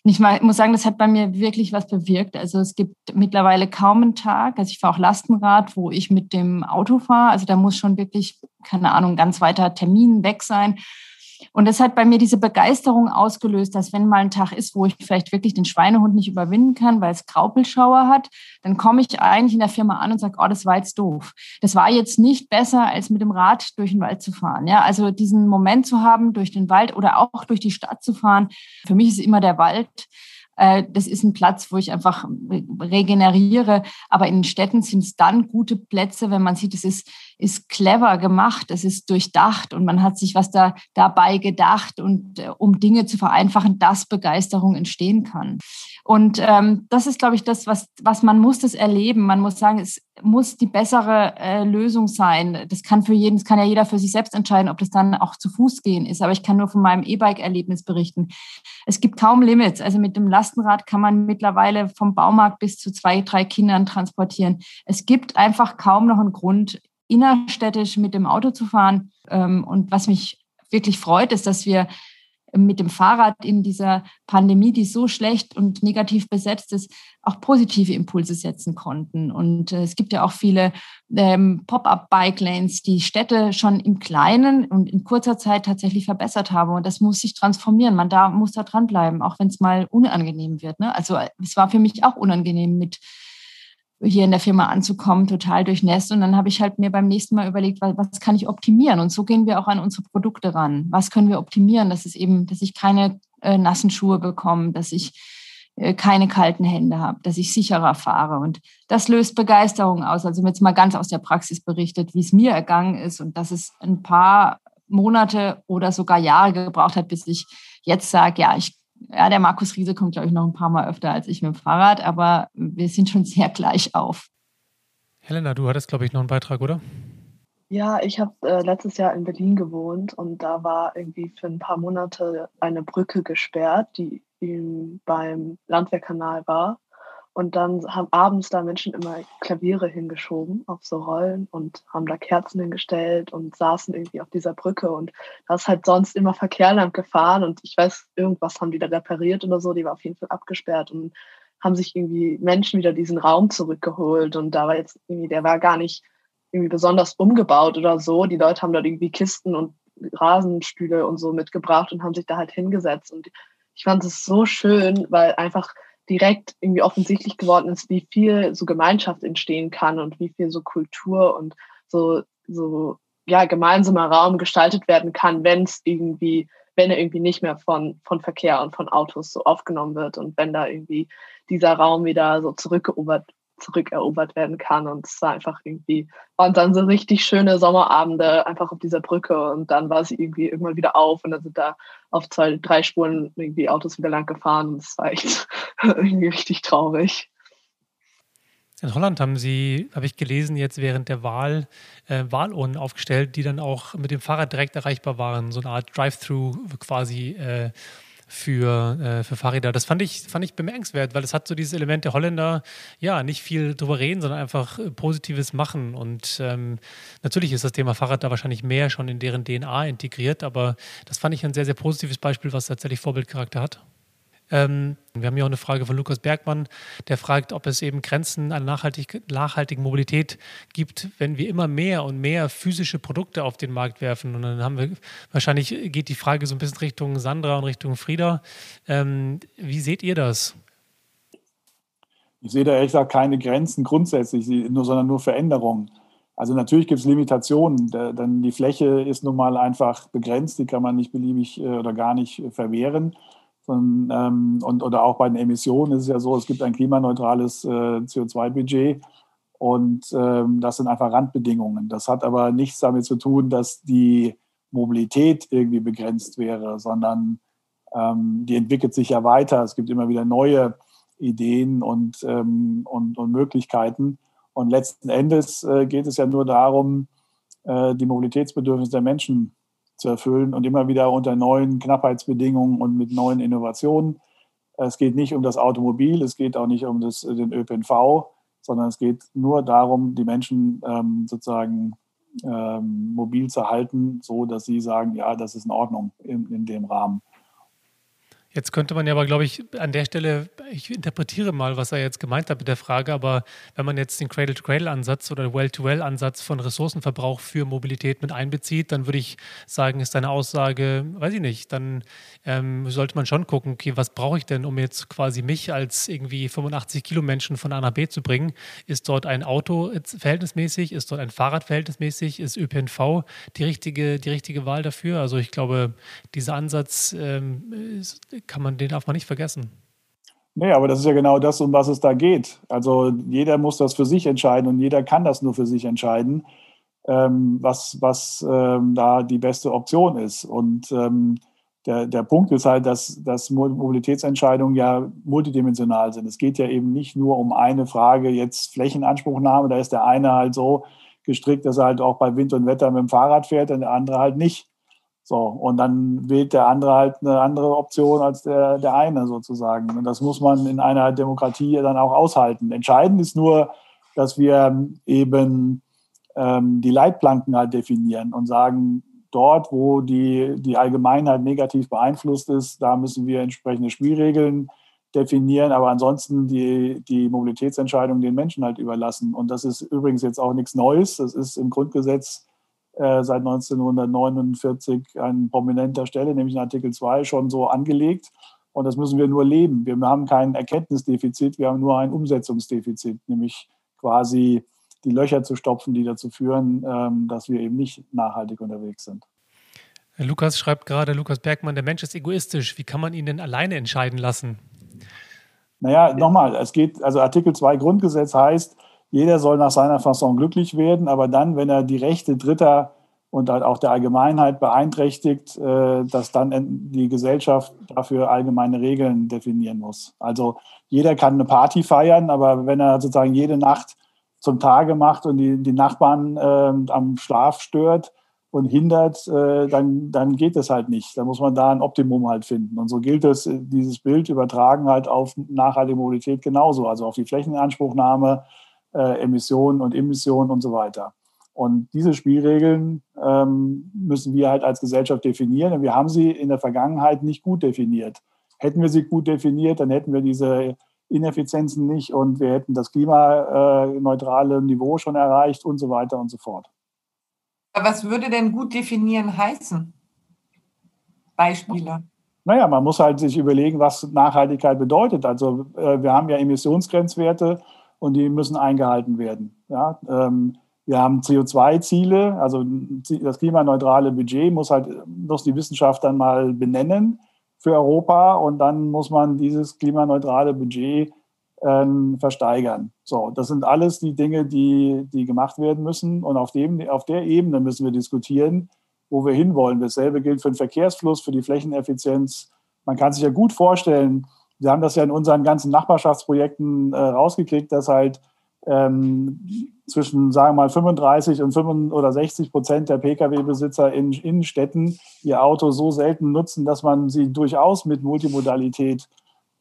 [SPEAKER 7] Und ich muss sagen, das hat bei mir wirklich was bewirkt. Also es gibt mittlerweile kaum einen Tag, also ich fahre auch Lastenrad, wo ich mit dem Auto fahre. Also da muss schon wirklich, keine Ahnung, ganz weiter Termin weg sein. Und das hat bei mir diese Begeisterung ausgelöst, dass wenn mal ein Tag ist, wo ich vielleicht wirklich den Schweinehund nicht überwinden kann, weil es Graupelschauer hat, dann komme ich eigentlich in der Firma an und sage, oh, das war jetzt doof. Das war jetzt nicht besser, als mit dem Rad durch den Wald zu fahren. Ja, also diesen Moment zu haben, durch den Wald oder auch durch die Stadt zu fahren. Für mich ist immer der Wald äh, das ist ein Platz, wo ich einfach regeneriere. Aber in Städten sind es dann gute Plätze, wenn man sieht, es ist, ist clever gemacht, es ist durchdacht und man hat sich was da dabei gedacht und äh, um Dinge zu vereinfachen, dass Begeisterung entstehen kann. Und ähm, das ist, glaube ich, das, was, was man muss das erleben. Man muss sagen, es muss die bessere äh, Lösung sein. Das kann für jeden, das kann ja jeder für sich selbst entscheiden, ob das dann auch zu Fuß gehen ist. Aber ich kann nur von meinem E-Bike-Erlebnis berichten. Es gibt kaum Limits. Also mit dem Lastenrad kann man mittlerweile vom Baumarkt bis zu zwei, drei Kindern transportieren. Es gibt einfach kaum noch einen Grund, innerstädtisch mit dem Auto zu fahren. Ähm, und was mich wirklich freut, ist, dass wir mit dem Fahrrad in dieser Pandemie, die so schlecht und negativ besetzt ist, auch positive Impulse setzen konnten. Und äh, es gibt ja auch viele ähm, Pop-up-Bike-Lanes, die Städte schon im Kleinen und in kurzer Zeit tatsächlich verbessert haben. Und das muss sich transformieren. Man da muss da dranbleiben, auch wenn es mal unangenehm wird. Ne? Also es war für mich auch unangenehm mit hier in der Firma anzukommen, total durchnässt. Und dann habe ich halt mir beim nächsten Mal überlegt, was, was, kann ich optimieren? Und so gehen wir auch an unsere Produkte ran. Was können wir optimieren, dass es eben, dass ich keine äh, nassen Schuhe bekomme, dass ich äh, keine kalten Hände habe, dass ich sicherer fahre. Und das löst Begeisterung aus. Also jetzt mal ganz aus der Praxis berichtet, wie es mir ergangen ist und dass es ein paar Monate oder sogar Jahre gebraucht hat, bis ich jetzt sage, ja, ich ja, der Markus Riese kommt, glaube ich, noch ein paar Mal öfter als ich mit dem Fahrrad, aber wir sind schon sehr gleich auf.
[SPEAKER 4] Helena, du hattest, glaube ich, noch einen Beitrag, oder?
[SPEAKER 3] Ja, ich habe äh, letztes Jahr in Berlin gewohnt und da war irgendwie für ein paar Monate eine Brücke gesperrt, die beim Landwehrkanal war. Und dann haben abends da Menschen immer Klaviere hingeschoben auf so Rollen und haben da Kerzen hingestellt und saßen irgendwie auf dieser Brücke. Und da ist halt sonst immer Verkehr lang gefahren. Und ich weiß, irgendwas haben die da repariert oder so. Die war auf jeden Fall abgesperrt und haben sich irgendwie Menschen wieder diesen Raum zurückgeholt. Und da war jetzt irgendwie, der war gar nicht irgendwie besonders umgebaut oder so. Die Leute haben dort irgendwie Kisten und Rasenstühle und so mitgebracht und haben sich da halt hingesetzt. Und ich fand es so schön, weil einfach direkt irgendwie offensichtlich geworden ist, wie viel so Gemeinschaft entstehen kann und wie viel so Kultur und so, so ja, gemeinsamer Raum gestaltet werden kann, wenn es irgendwie, wenn er irgendwie nicht mehr von, von Verkehr und von Autos so aufgenommen wird und wenn da irgendwie dieser Raum wieder so zurückerobert zurückerobert werden kann. Und es war einfach irgendwie, waren dann so richtig schöne Sommerabende einfach auf dieser Brücke und dann war sie irgendwie irgendwann wieder auf und dann sind da auf zwei, drei Spuren irgendwie Autos wieder lang gefahren und es war echt irgendwie richtig traurig.
[SPEAKER 4] In Holland haben sie, habe ich gelesen, jetzt während der Wahl äh, Wahlurnen aufgestellt, die dann auch mit dem Fahrrad direkt erreichbar waren. So eine Art Drive-Thru quasi äh, für, äh, für Fahrräder. Das fand ich, fand ich bemerkenswert, weil es hat so dieses Element der Holländer, ja, nicht viel drüber reden, sondern einfach äh, Positives machen. Und ähm, natürlich ist das Thema Fahrrad da wahrscheinlich mehr schon in deren DNA integriert, aber das fand ich ein sehr, sehr positives Beispiel, was tatsächlich Vorbildcharakter hat. Ähm, wir haben hier auch eine Frage von Lukas Bergmann, der fragt, ob es eben Grenzen an nachhaltig, nachhaltigen Mobilität gibt, wenn wir immer mehr und mehr physische Produkte auf den Markt werfen. Und dann haben wir, wahrscheinlich geht die Frage so ein bisschen Richtung Sandra und Richtung Frieda. Ähm, wie seht ihr das?
[SPEAKER 2] Ich sehe da ehrlich gesagt keine Grenzen grundsätzlich, nur, sondern nur Veränderungen. Also natürlich gibt es Limitationen, denn die Fläche ist nun mal einfach begrenzt, die kann man nicht beliebig äh, oder gar nicht verwehren. Von, ähm, und, oder auch bei den Emissionen ist es ja so, es gibt ein klimaneutrales äh, CO2-Budget und ähm, das sind einfach Randbedingungen. Das hat aber nichts damit zu tun, dass die Mobilität irgendwie begrenzt wäre, sondern ähm, die entwickelt sich ja weiter. Es gibt immer wieder neue Ideen und, ähm, und, und Möglichkeiten. Und letzten Endes äh, geht es ja nur darum, äh, die Mobilitätsbedürfnisse der Menschen zu erfüllen und immer wieder unter neuen Knappheitsbedingungen und mit neuen Innovationen. Es geht nicht um das Automobil, es geht auch nicht um das, den ÖPNV, sondern es geht nur darum, die Menschen ähm, sozusagen ähm, mobil zu halten, so dass sie sagen, ja, das ist in Ordnung in, in dem Rahmen.
[SPEAKER 4] Jetzt könnte man ja aber, glaube ich, an der Stelle, ich interpretiere mal, was er jetzt gemeint hat mit der Frage, aber wenn man jetzt den Cradle-to-Cradle-Ansatz oder Well-to-Well-Ansatz von Ressourcenverbrauch für Mobilität mit einbezieht, dann würde ich sagen, ist deine Aussage, weiß ich nicht, dann ähm, sollte man schon gucken, okay, was brauche ich denn, um jetzt quasi mich als irgendwie 85 Kilo Menschen von A nach B zu bringen? Ist dort ein Auto verhältnismäßig? Ist dort ein Fahrrad verhältnismäßig? Ist ÖPNV die richtige, die richtige Wahl dafür? Also ich glaube, dieser Ansatz ähm, ist, kann man, den darf man nicht vergessen.
[SPEAKER 2] Nee, aber das ist ja genau das, um was es da geht. Also jeder muss das für sich entscheiden und jeder kann das nur für sich entscheiden, ähm, was, was ähm, da die beste Option ist. Und ähm, der, der Punkt ist halt, dass, dass Mobilitätsentscheidungen ja multidimensional sind. Es geht ja eben nicht nur um eine Frage, jetzt Flächenanspruchnahme, da ist der eine halt so gestrickt, dass er halt auch bei Wind und Wetter mit dem Fahrrad fährt und der andere halt nicht. So, und dann wählt der andere halt eine andere Option als der, der eine sozusagen. Und das muss man in einer Demokratie dann auch aushalten. Entscheidend ist nur, dass wir eben ähm, die Leitplanken halt definieren und sagen, dort, wo die, die Allgemeinheit negativ beeinflusst ist, da müssen wir entsprechende Spielregeln definieren, aber ansonsten die, die Mobilitätsentscheidung den Menschen halt überlassen. Und das ist übrigens jetzt auch nichts Neues. Das ist im Grundgesetz äh, seit 1949 an prominenter Stelle, nämlich in Artikel 2, schon so angelegt. Und das müssen wir nur leben. Wir haben kein Erkenntnisdefizit, wir haben nur ein Umsetzungsdefizit, nämlich quasi die Löcher zu stopfen, die dazu führen, ähm, dass wir eben nicht nachhaltig unterwegs sind.
[SPEAKER 4] Lukas schreibt gerade, Lukas Bergmann, der Mensch ist egoistisch. Wie kann man ihn denn alleine entscheiden lassen?
[SPEAKER 2] Naja, nochmal, es geht, also Artikel 2 Grundgesetz heißt, jeder soll nach seiner Fasson glücklich werden, aber dann, wenn er die Rechte Dritter und halt auch der Allgemeinheit beeinträchtigt, äh, dass dann die Gesellschaft dafür allgemeine Regeln definieren muss. Also jeder kann eine Party feiern, aber wenn er sozusagen jede Nacht zum Tage macht und die, die Nachbarn äh, am Schlaf stört und hindert, äh, dann, dann geht es halt nicht. Da muss man da ein Optimum halt finden. Und so gilt es, dieses Bild übertragen halt auf nachhaltige Mobilität genauso, also auf die Flächenanspruchnahme, äh, Emissionen und Emissionen und so weiter. Und diese Spielregeln ähm, müssen wir halt als Gesellschaft definieren. Und wir haben sie in der Vergangenheit nicht gut definiert. Hätten wir sie gut definiert, dann hätten wir diese Ineffizienzen nicht und wir hätten das klimaneutrale Niveau schon erreicht und so weiter und so fort.
[SPEAKER 5] Was würde denn gut definieren heißen? Beispiele.
[SPEAKER 2] Naja, man muss halt sich überlegen, was Nachhaltigkeit bedeutet. Also äh, wir haben ja Emissionsgrenzwerte und die müssen eingehalten werden. Ja? Ähm, wir haben CO2-Ziele, also das klimaneutrale Budget muss halt muss die Wissenschaft dann mal benennen für Europa und dann muss man dieses klimaneutrale Budget ähm, versteigern. So, das sind alles die Dinge, die, die gemacht werden müssen. Und auf, dem, auf der Ebene müssen wir diskutieren, wo wir hinwollen. Dasselbe gilt für den Verkehrsfluss, für die Flächeneffizienz. Man kann sich ja gut vorstellen, wir haben das ja in unseren ganzen Nachbarschaftsprojekten äh, rausgekriegt, dass halt ähm, zwischen, sagen wir mal, 35 und 65 oder 60 Prozent der Pkw-Besitzer in Innenstädten ihr Auto so selten nutzen, dass man sie durchaus mit Multimodalität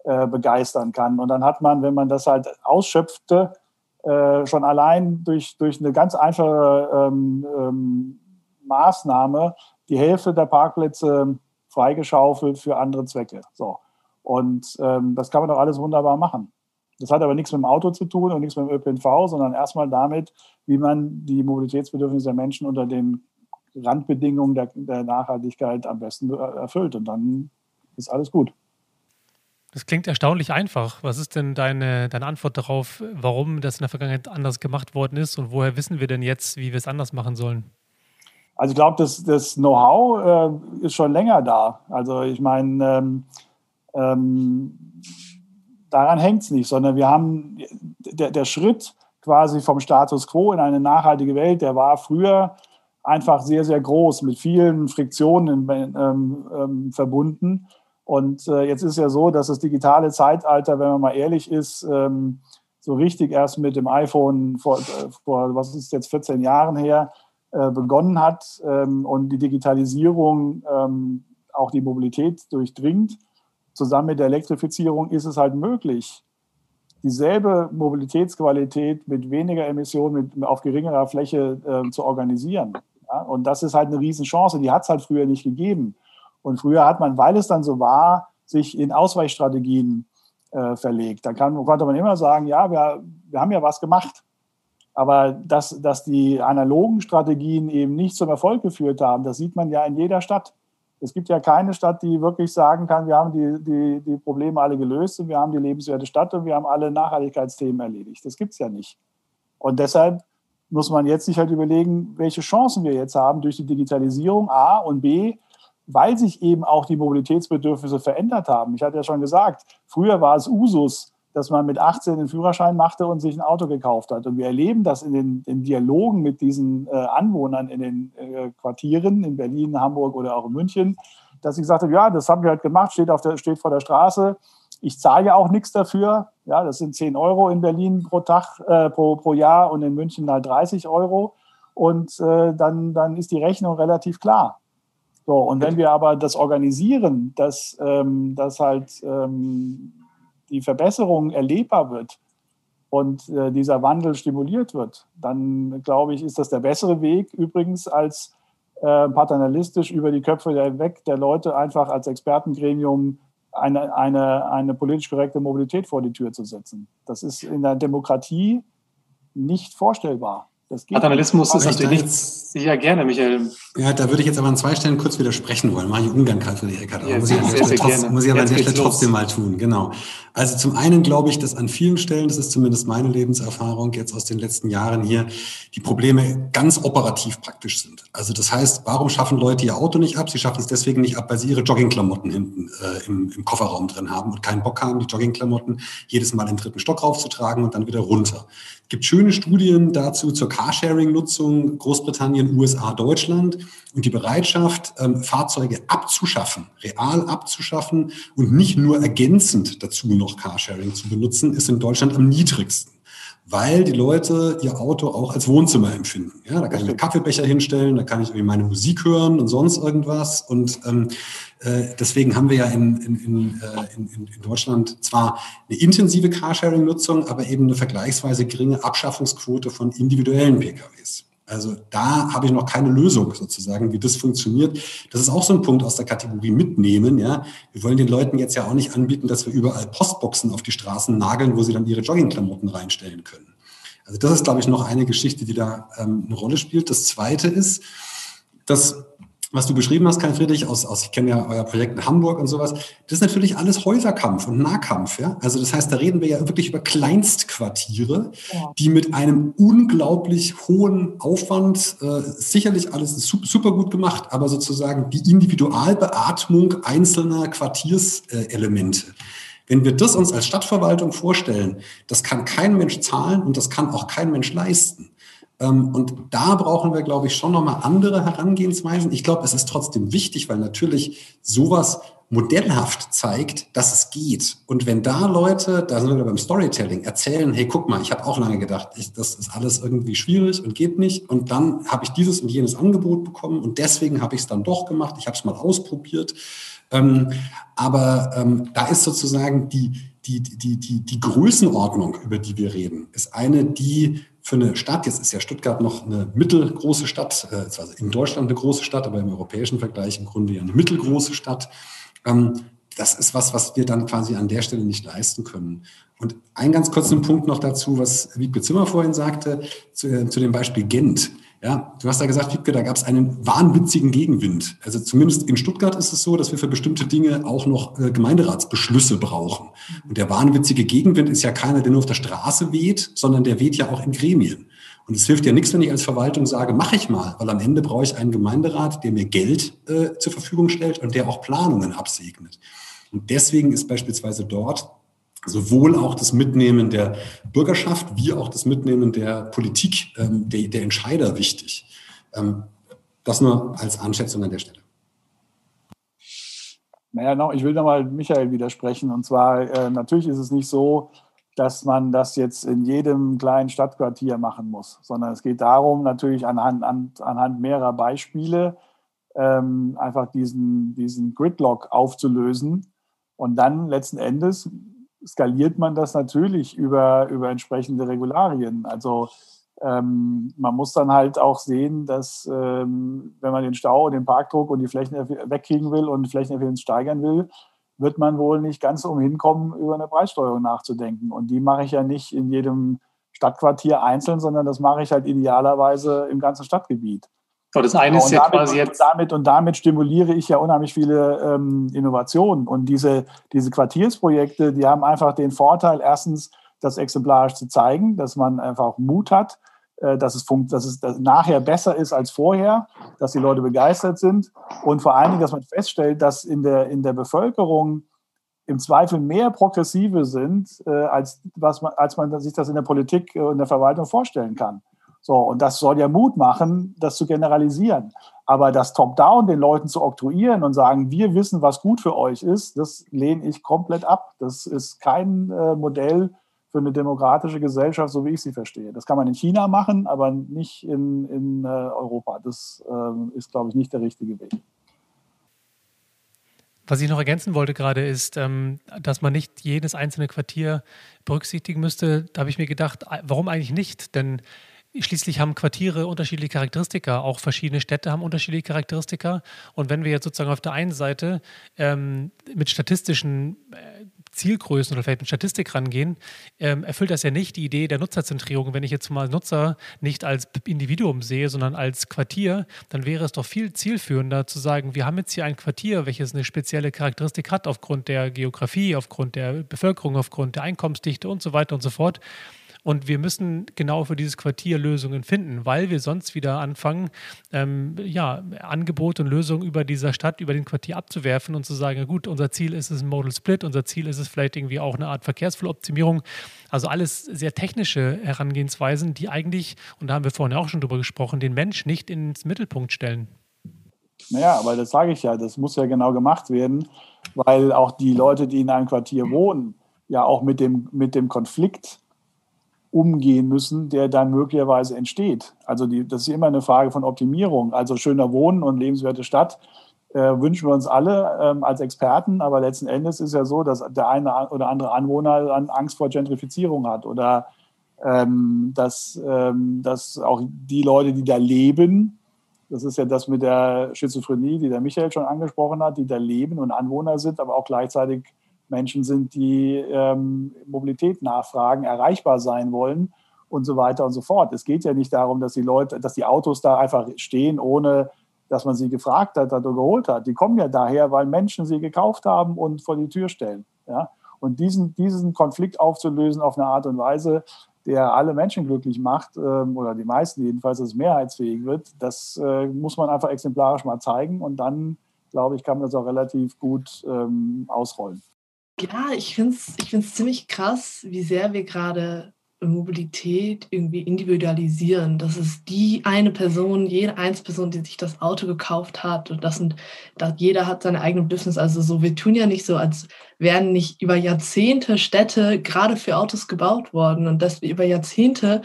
[SPEAKER 2] äh, begeistern kann. Und dann hat man, wenn man das halt ausschöpfte, äh, schon allein durch, durch eine ganz einfache ähm, ähm, Maßnahme die Hälfte der Parkplätze freigeschaufelt für andere Zwecke. So. Und ähm, das kann man doch alles wunderbar machen. Das hat aber nichts mit dem Auto zu tun und nichts mit dem ÖPNV, sondern erstmal damit, wie man die Mobilitätsbedürfnisse der Menschen unter den Randbedingungen der, der Nachhaltigkeit am besten erfüllt. Und dann ist alles gut.
[SPEAKER 4] Das klingt erstaunlich einfach. Was ist denn deine, deine Antwort darauf, warum das in der Vergangenheit anders gemacht worden ist und woher wissen wir denn jetzt, wie wir es anders machen sollen?
[SPEAKER 2] Also ich glaube, das, das Know-how äh, ist schon länger da. Also ich meine, ähm, ähm, daran hängt es nicht, sondern wir haben der, der Schritt quasi vom Status quo in eine nachhaltige Welt, der war früher einfach sehr, sehr groß, mit vielen Friktionen ähm, ähm, verbunden. Und äh, jetzt ist ja so, dass das digitale Zeitalter, wenn man mal ehrlich ist, ähm, so richtig erst mit dem iPhone vor, äh, vor was ist jetzt 14 Jahren her, äh, begonnen hat ähm, und die Digitalisierung ähm, auch die Mobilität durchdringt zusammen mit der Elektrifizierung ist es halt möglich, dieselbe Mobilitätsqualität mit weniger Emissionen, mit, auf geringerer Fläche äh, zu organisieren. Ja? Und das ist halt eine Riesenchance, die hat es halt früher nicht gegeben. Und früher hat man, weil es dann so war, sich in Ausweichstrategien äh, verlegt. Da kann, konnte man immer sagen, ja, wir, wir haben ja was gemacht. Aber dass, dass die analogen Strategien eben nicht zum Erfolg geführt haben, das sieht man ja in jeder Stadt. Es gibt ja keine Stadt, die wirklich sagen kann, wir haben die, die, die Probleme alle gelöst und wir haben die lebenswerte Stadt und wir haben alle Nachhaltigkeitsthemen erledigt. Das gibt es ja nicht. Und deshalb muss man jetzt sich halt überlegen, welche Chancen wir jetzt haben durch die Digitalisierung, A und B, weil sich eben auch die Mobilitätsbedürfnisse verändert haben. Ich hatte ja schon gesagt, früher war es Usus, dass man mit 18 den Führerschein machte und sich ein Auto gekauft hat. Und wir erleben das in den, in Dialogen mit diesen äh, Anwohnern in den äh, Quartieren in Berlin, Hamburg oder auch in München, dass ich gesagt habe, ja, das haben wir halt gemacht, steht, auf der, steht vor der Straße. Ich zahle ja auch nichts dafür. Ja, das sind 10 Euro in Berlin pro Tag, äh, pro, pro Jahr und in München halt 30 Euro. Und äh, dann, dann ist die Rechnung relativ klar. So, und wenn wir aber das organisieren, dass, ähm, dass halt ähm, die Verbesserung erlebbar wird und äh, dieser Wandel stimuliert wird, dann glaube ich, ist das der bessere Weg übrigens als äh, paternalistisch über die Köpfe weg der Leute einfach als Expertengremium eine, eine, eine politisch korrekte Mobilität vor die Tür zu setzen. Das ist in der Demokratie nicht vorstellbar.
[SPEAKER 4] Paternalismus ist natürlich nichts. Ja, gerne, Michael.
[SPEAKER 6] Ja, da würde ich jetzt aber an zwei Stellen kurz widersprechen wollen. Mache ich ungern, Karl Friedrich Eckert. Ja, muss, ich sehr, sehr trotzdem, muss ich aber an der Stelle trotzdem mal tun. Genau. Also zum einen glaube ich, dass an vielen Stellen, das ist zumindest meine Lebenserfahrung jetzt aus den letzten Jahren hier, die Probleme ganz operativ praktisch sind. Also das heißt, warum schaffen Leute ihr Auto nicht ab? Sie schaffen es deswegen nicht ab, weil sie ihre Joggingklamotten hinten äh, im, im Kofferraum drin haben und keinen Bock haben, die Joggingklamotten jedes Mal den dritten Stock raufzutragen und dann wieder runter. Gibt schöne Studien dazu zur Carsharing-Nutzung Großbritannien, USA, Deutschland und die Bereitschaft, ähm, Fahrzeuge abzuschaffen, real abzuschaffen und nicht nur ergänzend dazu noch Carsharing zu benutzen, ist in Deutschland am niedrigsten. Weil die Leute ihr Auto auch als Wohnzimmer empfinden. Ja, da kann ich einen Kaffeebecher hinstellen, da kann ich irgendwie meine Musik hören und sonst irgendwas. Und ähm, äh, deswegen haben wir ja in, in, in, äh, in, in Deutschland zwar eine intensive Carsharing-Nutzung, aber eben eine vergleichsweise geringe Abschaffungsquote von individuellen PKWs. Also da habe ich noch keine Lösung sozusagen, wie das funktioniert. Das ist auch so ein Punkt aus der Kategorie mitnehmen. Ja, wir wollen den Leuten jetzt ja auch nicht anbieten, dass wir überall Postboxen auf die Straßen nageln, wo sie dann ihre Joggingklamotten reinstellen können. Also das ist, glaube ich, noch eine Geschichte, die da ähm, eine Rolle spielt. Das Zweite ist, dass was du beschrieben hast, Karl Friedrich, aus, aus ich kenne ja euer Projekt in Hamburg und sowas, das ist natürlich alles Häuserkampf und Nahkampf. Ja? Also das heißt, da reden wir ja wirklich über Kleinstquartiere, ja. die mit einem unglaublich hohen Aufwand, äh, sicherlich alles super, super gut gemacht, aber sozusagen die Individualbeatmung einzelner Quartierselemente. Äh, Wenn wir das uns als Stadtverwaltung vorstellen, das kann kein Mensch zahlen und das kann auch kein Mensch leisten. Ähm, und da brauchen wir, glaube ich, schon nochmal andere Herangehensweisen. Ich glaube, es ist trotzdem wichtig, weil natürlich sowas modellhaft zeigt, dass es geht. Und wenn da Leute, da sind wir beim Storytelling, erzählen, hey, guck mal, ich habe auch lange gedacht, ich, das ist alles irgendwie schwierig und geht nicht. Und dann habe ich dieses und jenes Angebot bekommen und deswegen habe ich es dann doch gemacht. Ich habe es mal ausprobiert. Ähm, aber ähm, da ist sozusagen die, die, die, die, die Größenordnung, über die wir reden, ist eine, die für eine Stadt, jetzt ist ja Stuttgart noch eine mittelgroße Stadt, äh, also in Deutschland eine große Stadt, aber im europäischen Vergleich im Grunde ja eine mittelgroße Stadt. Ähm, das ist was, was wir dann quasi an der Stelle nicht leisten können. Und einen ganz kurzen Punkt noch dazu, was Wiebke Zimmer vorhin sagte, zu, äh, zu dem Beispiel Gent. Ja, du hast da gesagt, Wiebke, da gab es einen wahnwitzigen Gegenwind. Also zumindest in Stuttgart ist es so, dass wir für bestimmte Dinge auch noch äh, Gemeinderatsbeschlüsse brauchen. Und der wahnwitzige Gegenwind ist ja keiner, der nur auf der Straße weht, sondern der weht ja auch in Gremien. Und es hilft ja nichts, wenn ich als Verwaltung sage, mache ich mal, weil am Ende brauche ich einen Gemeinderat, der mir Geld äh, zur Verfügung stellt und der auch Planungen absegnet. Und deswegen ist beispielsweise dort sowohl auch das Mitnehmen der Bürgerschaft wie auch das Mitnehmen der Politik, ähm, der, der, Entscheider wichtig. Ähm, das nur als Anschätzung an der Stelle.
[SPEAKER 2] Naja, ich will nochmal Michael widersprechen. Und zwar, äh, natürlich ist es nicht so, dass man das jetzt in jedem kleinen Stadtquartier machen muss, sondern es geht darum, natürlich anhand, an, anhand mehrerer Beispiele ähm, einfach diesen, diesen Gridlock aufzulösen und dann letzten Endes skaliert man das natürlich über, über entsprechende Regularien. Also ähm, man muss dann halt auch sehen, dass ähm, wenn man den Stau und den Parkdruck und die Flächen wegkriegen will und Flächeneffizienz steigern will, wird man wohl nicht ganz umhin kommen, über eine Preissteuerung nachzudenken. Und die mache ich ja nicht in jedem Stadtquartier einzeln, sondern das mache ich halt idealerweise im ganzen Stadtgebiet.
[SPEAKER 4] So, das eine ist ja damit, quasi jetzt.
[SPEAKER 2] Und damit, und damit stimuliere ich ja unheimlich viele ähm, Innovationen. Und diese, diese Quartiersprojekte, die haben einfach den Vorteil, erstens, das exemplarisch zu zeigen, dass man einfach Mut hat, äh, dass, es dass es nachher besser ist als vorher, dass die Leute begeistert sind und vor allen Dingen, dass man feststellt, dass in der, in der Bevölkerung im Zweifel mehr Progressive sind, äh, als, was man, als man sich das in der Politik und der Verwaltung vorstellen kann. So, und das soll ja Mut machen, das zu generalisieren. Aber das Top-Down den Leuten zu oktroyieren und sagen, wir wissen, was gut für euch ist, das lehne ich komplett ab. Das ist kein äh, Modell für eine demokratische Gesellschaft, so wie ich sie verstehe. Das kann man in China machen, aber nicht in, in äh, Europa. Das äh, ist, glaube ich, nicht der richtige Weg.
[SPEAKER 4] Was ich noch ergänzen wollte gerade ist, ähm, dass man nicht jedes einzelne Quartier berücksichtigen müsste. Da habe ich mir gedacht, warum eigentlich nicht? Denn Schließlich haben Quartiere unterschiedliche Charakteristika, auch verschiedene Städte haben unterschiedliche Charakteristika. Und wenn wir jetzt sozusagen auf der einen Seite ähm, mit statistischen äh, Zielgrößen oder vielleicht mit Statistik rangehen, ähm, erfüllt das ja nicht die Idee der Nutzerzentrierung. Wenn ich jetzt mal Nutzer nicht als Individuum sehe, sondern als Quartier, dann wäre es doch viel zielführender zu sagen, wir haben jetzt hier ein Quartier, welches eine spezielle Charakteristik hat aufgrund der Geografie, aufgrund der Bevölkerung, aufgrund der Einkommensdichte und so weiter und so fort. Und wir müssen genau für dieses Quartier Lösungen finden, weil wir sonst wieder anfangen, ähm, ja, Angebote und Lösungen über dieser Stadt, über den Quartier abzuwerfen und zu sagen, ja gut, unser Ziel ist es ein Modal Split, unser Ziel ist es vielleicht irgendwie auch eine Art Verkehrsflowoptimierung. Also alles sehr technische Herangehensweisen, die eigentlich, und da haben wir vorhin auch schon drüber gesprochen, den Mensch nicht ins Mittelpunkt stellen.
[SPEAKER 2] Naja, aber das sage ich ja, das muss ja genau gemacht werden, weil auch die Leute, die in einem Quartier wohnen, ja auch mit dem, mit dem Konflikt umgehen müssen, der dann möglicherweise entsteht. Also die, das ist immer eine Frage von Optimierung. Also schöner Wohnen und lebenswerte Stadt äh, wünschen wir uns alle ähm, als Experten, aber letzten Endes ist ja so, dass der eine oder andere Anwohner dann Angst vor Gentrifizierung hat oder ähm, dass, ähm, dass auch die Leute, die da leben, das ist ja das mit der Schizophrenie, die der Michael schon angesprochen hat, die da leben und Anwohner sind, aber auch gleichzeitig Menschen sind, die ähm, Mobilität nachfragen, erreichbar sein wollen und so weiter und so fort. Es geht ja nicht darum, dass die Leute, dass die Autos da einfach stehen, ohne dass man sie gefragt hat, oder geholt hat. Die kommen ja daher, weil Menschen sie gekauft haben und vor die Tür stellen. Ja? Und diesen, diesen Konflikt aufzulösen auf eine Art und Weise, der alle Menschen glücklich macht, ähm, oder die meisten jedenfalls, dass es mehrheitsfähig wird, das äh, muss man einfach exemplarisch mal zeigen und dann, glaube ich, kann man das auch relativ gut ähm, ausrollen.
[SPEAKER 3] Ja, ich finde es ich find's ziemlich krass, wie sehr wir gerade Mobilität irgendwie individualisieren. Das ist die eine Person, jede Einzelperson, die sich das Auto gekauft hat. Und das sind, da jeder hat seine eigene Bedürfnisse. Also so, wir tun ja nicht so, als wären nicht über Jahrzehnte Städte gerade für Autos gebaut worden und dass wir über Jahrzehnte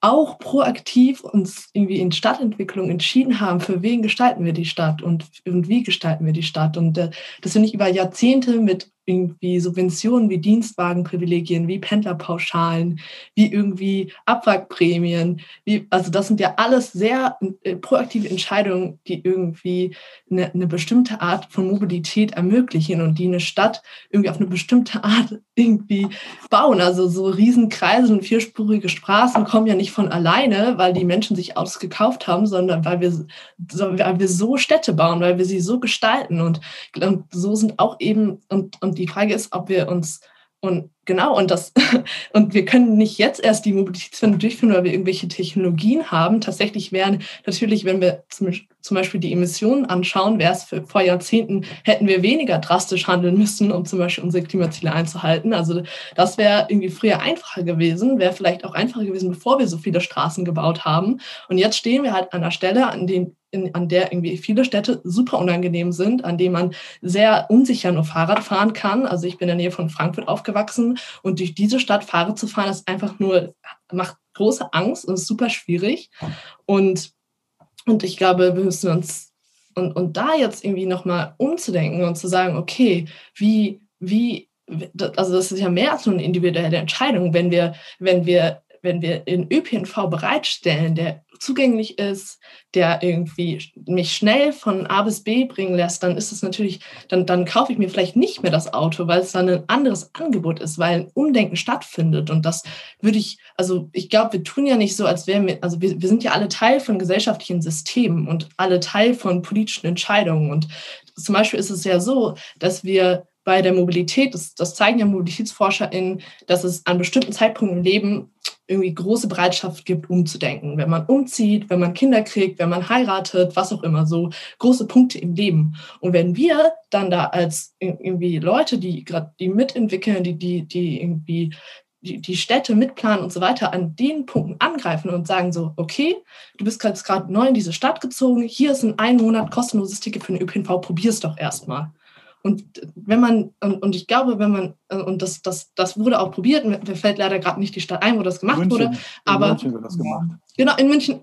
[SPEAKER 3] auch proaktiv uns irgendwie in Stadtentwicklung entschieden haben, für wen gestalten wir die Stadt und, und wie gestalten wir die Stadt. Und äh, dass wir nicht über Jahrzehnte mit irgendwie Subventionen wie Dienstwagenprivilegien, wie Pendlerpauschalen, wie irgendwie Abwrackprämien. Wie, also das sind ja alles sehr äh, proaktive Entscheidungen, die irgendwie eine, eine, bestimmte Art von Mobilität ermöglichen und die eine Stadt irgendwie auf eine bestimmte Art irgendwie bauen. Also so Riesenkreise und vierspurige Straßen kommen ja nicht von alleine, weil die Menschen sich Autos gekauft haben, sondern weil wir, weil wir so Städte bauen, weil wir sie so gestalten. Und, und so sind auch eben, und, und die Frage ist, ob wir uns und genau, und das, und wir können nicht jetzt erst die Mobilitätswende durchführen, weil wir irgendwelche Technologien haben. Tatsächlich wären natürlich, wenn wir zum, zum Beispiel die Emissionen anschauen, wäre es für, vor Jahrzehnten, hätten wir weniger drastisch handeln müssen, um zum Beispiel unsere Klimaziele einzuhalten. Also das wäre irgendwie früher einfacher gewesen, wäre vielleicht auch einfacher gewesen, bevor wir so viele Straßen gebaut haben. Und jetzt stehen wir halt an der Stelle, an dem in, an der irgendwie viele Städte super unangenehm sind, an denen man sehr unsicher nur Fahrrad fahren kann. Also ich bin in der Nähe von Frankfurt aufgewachsen und durch diese Stadt Fahrrad zu fahren, ist einfach nur, macht große Angst und ist super schwierig. Und, und ich glaube, wir müssen uns, und, und da jetzt irgendwie nochmal umzudenken und zu sagen, okay, wie, wie, also das ist ja mehr als nur eine individuelle Entscheidung, wenn wir, wenn wir wenn wir den ÖPNV bereitstellen, der zugänglich ist, der irgendwie mich schnell von A bis B bringen lässt, dann ist es natürlich, dann, dann kaufe ich mir vielleicht nicht mehr das Auto, weil es dann ein anderes Angebot ist, weil ein Umdenken stattfindet. Und das würde ich, also ich glaube, wir tun ja nicht so, als wären wir, also wir, wir sind ja alle Teil von gesellschaftlichen Systemen und alle Teil von politischen Entscheidungen. Und zum Beispiel ist es ja so, dass wir bei der Mobilität, das, das zeigen ja MobilitätsforscherInnen, dass es an bestimmten Zeitpunkten im Leben irgendwie große Bereitschaft gibt, umzudenken. Wenn man umzieht, wenn man Kinder kriegt, wenn man heiratet, was auch immer, so große Punkte im Leben. Und wenn wir dann da als irgendwie Leute, die gerade die mitentwickeln, die, die, die irgendwie die, Städte mitplanen und so weiter, an den Punkten angreifen und sagen so, okay, du bist gerade neu in diese Stadt gezogen, hier ist ein ein Monat kostenloses Ticket für den ÖPNV, probier's doch erstmal. Und wenn man, und ich glaube, wenn man, und das, das, das wurde auch probiert, mir fällt leider gerade nicht die Stadt ein, wo das gemacht München, wurde, aber. In München wird das gemacht. Genau, in München,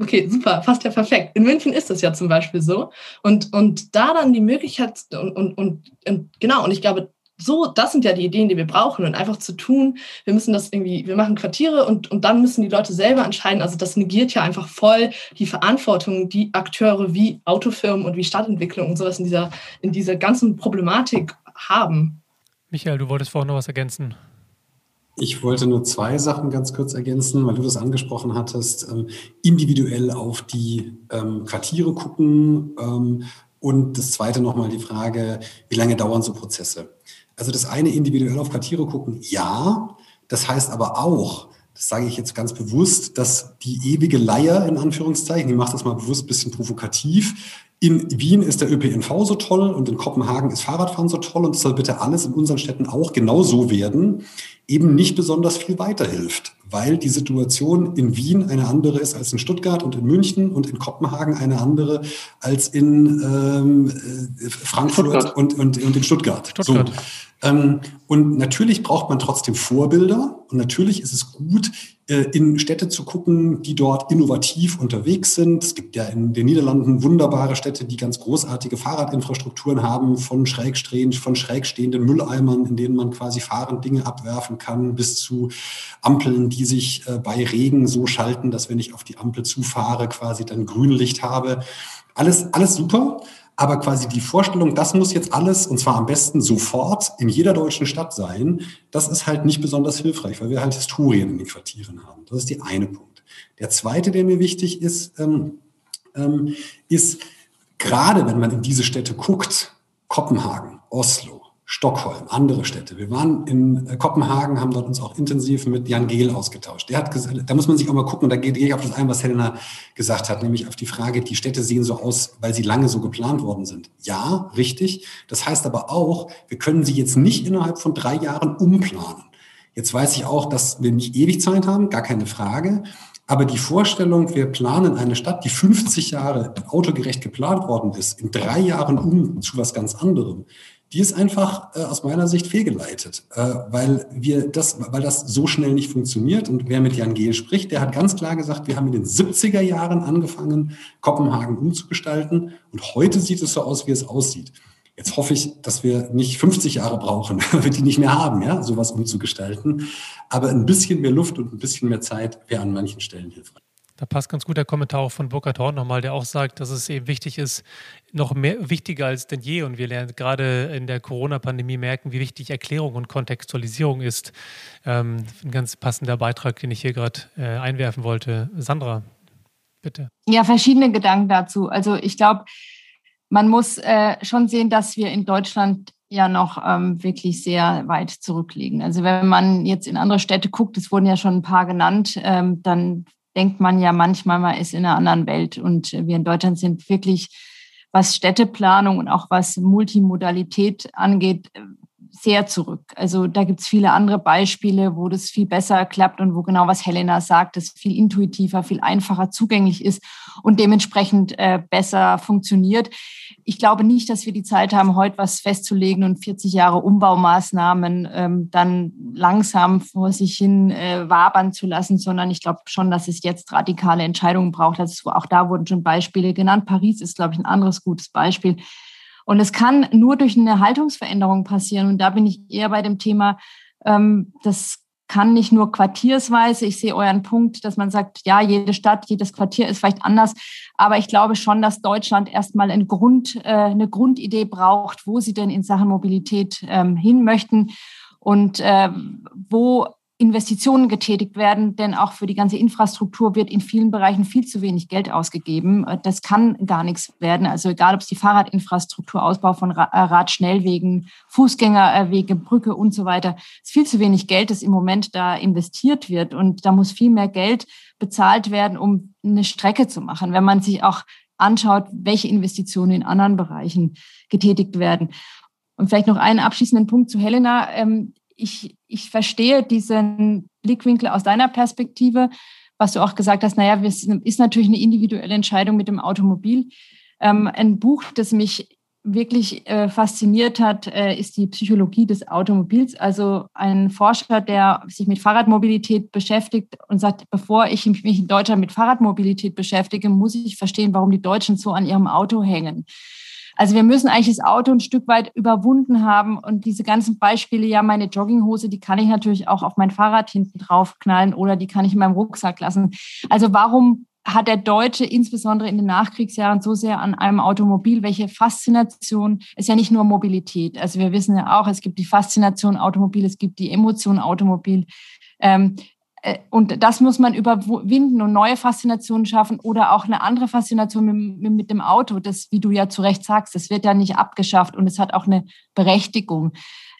[SPEAKER 3] okay, super, fast ja perfekt. In München ist das ja zum Beispiel so. Und, und da dann die Möglichkeit, und, und, und, und genau, und ich glaube, so, das sind ja die Ideen, die wir brauchen und einfach zu tun, wir müssen das irgendwie, wir machen Quartiere und, und dann müssen die Leute selber entscheiden. Also das negiert ja einfach voll die Verantwortung, die Akteure wie Autofirmen und wie Stadtentwicklung und sowas in dieser, in dieser ganzen Problematik haben.
[SPEAKER 4] Michael, du wolltest vorhin noch was ergänzen.
[SPEAKER 6] Ich wollte nur zwei Sachen ganz kurz ergänzen, weil du das angesprochen hattest. Ähm, individuell auf die ähm, Quartiere gucken. Ähm, und das zweite nochmal die Frage, wie lange dauern so Prozesse? Also das eine individuell auf Quartiere gucken, ja. Das heißt aber auch, das sage ich jetzt ganz bewusst, dass die ewige Leier in Anführungszeichen, die macht das mal bewusst ein bisschen provokativ, in Wien ist der ÖPNV so toll und in Kopenhagen ist Fahrradfahren so toll und es soll bitte alles in unseren Städten auch genauso werden, eben nicht besonders viel weiterhilft, weil die Situation in Wien eine andere ist als in Stuttgart und in München und in Kopenhagen eine andere als in ähm, äh, Frankfurt und, und, und in Stuttgart. Stuttgart. So. Ähm, und natürlich braucht man trotzdem Vorbilder und natürlich ist es gut, äh, in Städte zu gucken, die dort innovativ unterwegs sind. Es gibt ja in den Niederlanden wunderbare Städte, die ganz großartige Fahrradinfrastrukturen haben, von schrägstehend, von schrägstehenden Mülleimern, in denen man quasi fahrend Dinge abwerfen kann, bis zu Ampeln, die sich äh, bei Regen so schalten, dass wenn ich auf die Ampel zufahre, quasi dann Grünlicht habe. Alles, alles super. Aber quasi die Vorstellung, das muss jetzt alles, und zwar am besten sofort, in jeder deutschen Stadt sein, das ist halt nicht besonders hilfreich, weil wir halt Historien in den Quartieren haben. Das ist die eine Punkt. Der zweite, der mir wichtig ist, ähm, ähm, ist gerade wenn man in diese Städte guckt, Kopenhagen, Oslo, Stockholm, andere Städte. Wir waren in äh, Kopenhagen, haben dort uns auch intensiv mit Jan Gehl ausgetauscht. Der hat gesagt, da muss man sich auch mal gucken, da gehe ich auf das ein, was Helena gesagt hat, nämlich auf die Frage, die Städte sehen so aus, weil sie lange so geplant worden sind. Ja, richtig. Das heißt aber auch, wir können sie jetzt nicht innerhalb von drei Jahren umplanen. Jetzt weiß ich auch, dass wir nicht ewig Zeit haben, gar keine Frage. Aber die Vorstellung, wir planen eine Stadt, die 50 Jahre autogerecht geplant worden ist, in drei Jahren um zu was ganz anderem, die ist einfach äh, aus meiner Sicht fehlgeleitet, äh, weil wir das, weil das so schnell nicht funktioniert. Und wer mit Jan Gehl spricht, der hat ganz klar gesagt, wir haben in den 70er Jahren angefangen, Kopenhagen umzugestalten. Und heute sieht es so aus, wie es aussieht. Jetzt hoffe ich, dass wir nicht 50 Jahre brauchen, weil wir die nicht mehr haben, ja, sowas umzugestalten. Aber ein bisschen mehr Luft und ein bisschen mehr Zeit wäre an manchen Stellen hilfreich.
[SPEAKER 4] Da passt ganz gut der Kommentar auch von Burkhard Horn nochmal, der auch sagt, dass es eben wichtig ist, noch mehr wichtiger als denn je. Und wir lernen gerade in der Corona-Pandemie merken, wie wichtig Erklärung und Kontextualisierung ist. Ähm, ein ganz passender Beitrag, den ich hier gerade äh, einwerfen wollte. Sandra, bitte.
[SPEAKER 7] Ja, verschiedene Gedanken dazu. Also ich glaube, man muss äh, schon sehen, dass wir in Deutschland ja noch ähm, wirklich sehr weit zurückliegen. Also wenn man jetzt in andere Städte guckt, es wurden ja schon ein paar genannt, ähm, dann denkt man ja manchmal, man ist in einer anderen Welt. Und wir in Deutschland sind wirklich, was Städteplanung und auch was Multimodalität angeht, sehr zurück. Also da gibt es viele andere Beispiele, wo das viel besser klappt und wo genau was Helena sagt, es viel intuitiver, viel einfacher zugänglich ist und dementsprechend äh, besser funktioniert ich glaube nicht, dass wir die Zeit haben, heute was festzulegen und 40 Jahre Umbaumaßnahmen ähm, dann langsam vor sich hin äh, wabern zu lassen, sondern ich glaube schon, dass es jetzt radikale Entscheidungen braucht. Also auch da wurden schon Beispiele genannt. Paris ist, glaube ich, ein anderes gutes Beispiel. Und es kann nur durch eine Haltungsveränderung passieren. Und da bin ich eher bei dem Thema, ähm, das kann nicht nur quartiersweise. Ich sehe euren Punkt, dass man sagt, ja, jede Stadt, jedes Quartier ist vielleicht anders. Aber ich glaube schon, dass Deutschland erstmal ein Grund, äh, eine Grundidee braucht, wo sie denn in Sachen Mobilität ähm, hin möchten und äh, wo Investitionen getätigt werden, denn auch für die ganze Infrastruktur wird in vielen Bereichen viel zu wenig Geld ausgegeben. Das kann gar nichts werden. Also egal, ob es die Fahrradinfrastruktur, Ausbau von äh, Radschnellwegen, Fußgängerwege, Brücke und so weiter, es ist viel zu wenig Geld, das im Moment da investiert wird. Und da muss viel mehr Geld bezahlt werden, um eine Strecke zu machen. Wenn man sich auch anschaut, welche Investitionen in anderen Bereichen getätigt werden. Und vielleicht noch einen abschließenden Punkt zu Helena. Ich, ich verstehe diesen Blickwinkel aus deiner Perspektive, was du auch gesagt hast, naja, es ist natürlich eine individuelle Entscheidung mit dem Automobil. Ähm, ein Buch, das mich wirklich äh, fasziniert hat, äh, ist die Psychologie des Automobils. Also ein Forscher, der sich mit Fahrradmobilität beschäftigt und sagt, bevor ich mich in Deutschland mit Fahrradmobilität beschäftige, muss ich verstehen, warum die Deutschen so an ihrem Auto hängen. Also wir müssen eigentlich das Auto ein Stück weit überwunden haben und diese ganzen Beispiele, ja, meine Jogginghose, die kann ich natürlich auch auf mein Fahrrad hinten drauf knallen oder die kann ich in meinem Rucksack lassen. Also warum hat der Deutsche insbesondere in den Nachkriegsjahren so sehr an einem Automobil, welche Faszination ist ja nicht nur Mobilität. Also wir wissen ja auch, es gibt die Faszination Automobil, es gibt die Emotion Automobil. Ähm, äh, und das muss man überwinden und neue Faszinationen schaffen oder auch eine andere Faszination mit, mit, dem Auto. Das, wie du ja zu Recht sagst, das wird ja nicht abgeschafft und es hat auch eine Berechtigung.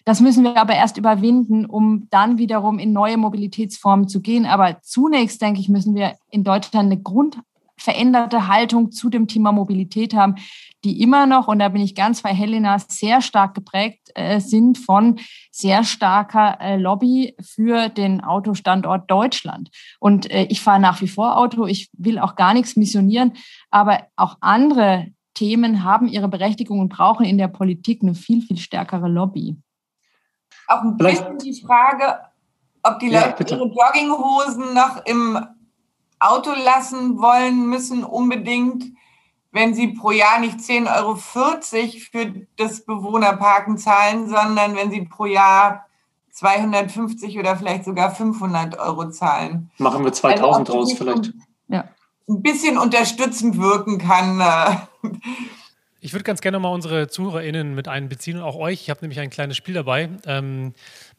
[SPEAKER 7] Das müssen wir aber erst überwinden, um dann wiederum in neue Mobilitätsformen zu gehen. Aber zunächst, denke ich, müssen wir in Deutschland eine Grund, veränderte Haltung zu dem Thema Mobilität haben, die immer noch, und da bin ich ganz bei Helena, sehr stark geprägt äh, sind von sehr starker äh, Lobby für den Autostandort Deutschland. Und äh, ich fahre nach wie vor Auto, ich will auch gar nichts missionieren, aber auch andere Themen haben ihre Berechtigung und brauchen in der Politik eine viel, viel stärkere Lobby.
[SPEAKER 5] Auch ein bisschen die Frage, ob die
[SPEAKER 2] Ja,
[SPEAKER 5] Leute
[SPEAKER 2] bitte.
[SPEAKER 5] ihre Jogginghosen noch im Auto lassen wollen müssen, unbedingt, wenn sie pro Jahr nicht 10,40 Euro für das Bewohnerparken zahlen, sondern wenn sie pro Jahr 250 oder vielleicht sogar 500 Euro zahlen.
[SPEAKER 2] Machen wir
[SPEAKER 5] Also,
[SPEAKER 2] 2000
[SPEAKER 5] ob
[SPEAKER 2] draus vielleicht.
[SPEAKER 5] Ein bisschen unterstützend wirken kann. äh,
[SPEAKER 4] Ich würde ganz gerne mal unsere ZuhörerInnen mit einbeziehen und auch euch. Ich habe nämlich ein kleines Spiel dabei. Ähm,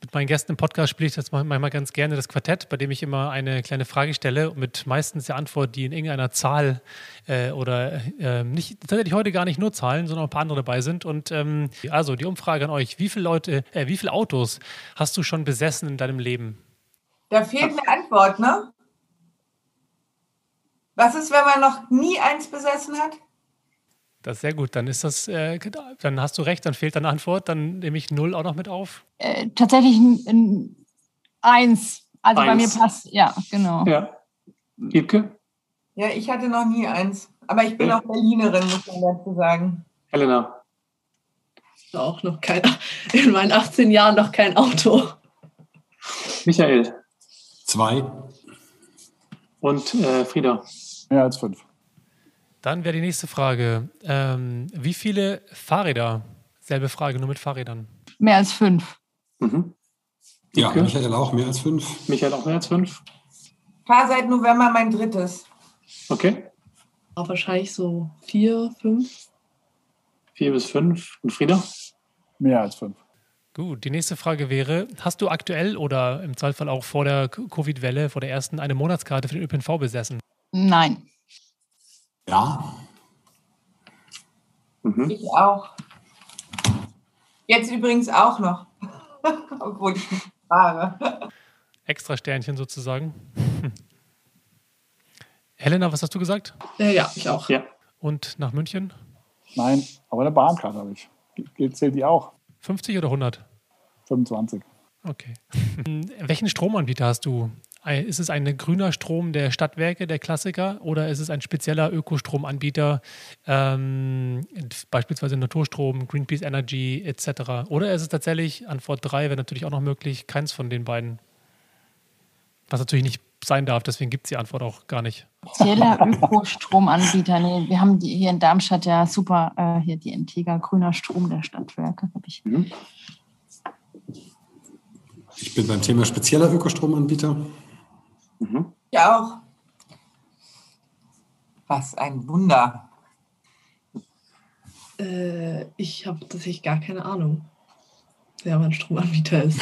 [SPEAKER 4] mit meinen Gästen im Podcast spiele ich das manchmal ganz gerne, das Quartett, bei dem ich immer eine kleine Frage stelle mit meistens der Antwort, die in irgendeiner Zahl äh, oder äh, nicht, tatsächlich heute gar nicht nur Zahlen, sondern auch ein paar andere dabei sind. Und ähm, also die Umfrage an euch: Wie viele Leute, äh, wie viele Autos hast du schon besessen in deinem Leben?
[SPEAKER 5] Da fehlt eine Antwort, ne? Was ist, wenn man noch nie eins besessen hat?
[SPEAKER 4] Das ist sehr gut. Dann ist das, äh, dann hast du recht, dann fehlt eine Antwort, dann nehme ich null auch noch mit auf.
[SPEAKER 7] Äh, tatsächlich ein, ein Eins. Also bei mir
[SPEAKER 2] Eins.
[SPEAKER 7] passt, ja, genau.
[SPEAKER 2] Ja. Wiebke?
[SPEAKER 5] Ja, ich hatte noch nie eins. Aber ich bin auch Berlinerin, muss man dazu sagen.
[SPEAKER 2] Helena?
[SPEAKER 3] Auch noch kein, in meinen 18 Jahren noch kein Auto.
[SPEAKER 2] Michael?
[SPEAKER 6] Zwei.
[SPEAKER 2] Und äh, Frieda?
[SPEAKER 8] Mehr als fünf.
[SPEAKER 4] Dann wäre die nächste Frage. Ähm, wie viele Fahrräder? Selbe Frage, nur mit Fahrrädern.
[SPEAKER 7] Mehr als fünf.
[SPEAKER 2] Mhm.
[SPEAKER 6] Ja,
[SPEAKER 2] Wiebke?
[SPEAKER 6] Michael auch mehr als fünf.
[SPEAKER 2] Michael auch mehr als fünf?
[SPEAKER 5] Fahr seit November mein drittes.
[SPEAKER 2] Okay.
[SPEAKER 3] Aber wahrscheinlich so vier, fünf.
[SPEAKER 2] Vier bis fünf. Und Frieda?
[SPEAKER 8] Mehr als fünf.
[SPEAKER 4] Gut, die nächste Frage wäre: Hast du aktuell oder im Zweifel auch vor der Covid-Welle, vor der ersten, eine Monatskarte für den ÖPNV besessen?
[SPEAKER 7] Nein.
[SPEAKER 6] Ja.
[SPEAKER 2] Mhm.
[SPEAKER 5] Ich auch. Jetzt übrigens auch noch. Obwohl ich nicht fahre.
[SPEAKER 4] Extra Sternchen sozusagen. Helena, was hast du gesagt?
[SPEAKER 3] Äh, ja, ich auch.
[SPEAKER 2] Ja.
[SPEAKER 4] Und nach München?
[SPEAKER 8] Nein, aber eine Bahnkarte habe ich. Zählt die auch?
[SPEAKER 4] 50 oder 100?
[SPEAKER 8] 25.
[SPEAKER 4] Okay. Welchen Stromanbieter hast du? Ist es ein grüner Strom der Stadtwerke, der Klassiker, oder ist es ein spezieller Ökostromanbieter, ähm, beispielsweise Naturstrom, Greenpeace Energy etc.? Oder ist es tatsächlich, Antwort 3 wäre natürlich auch noch möglich, keins von den beiden? Was natürlich nicht sein darf, deswegen gibt es die Antwort auch gar nicht.
[SPEAKER 7] Spezieller Ökostromanbieter. Nee, wir haben die hier in Darmstadt ja super, äh, hier die Integra, grüner Strom der Stadtwerke. Hab ich.
[SPEAKER 2] Mhm.
[SPEAKER 6] Ich bin beim Thema spezieller Ökostromanbieter.
[SPEAKER 2] Mhm.
[SPEAKER 5] Ich auch. Was ein Wunder.
[SPEAKER 3] Äh, ich habe tatsächlich gar keine Ahnung, wer mein Stromanbieter ist.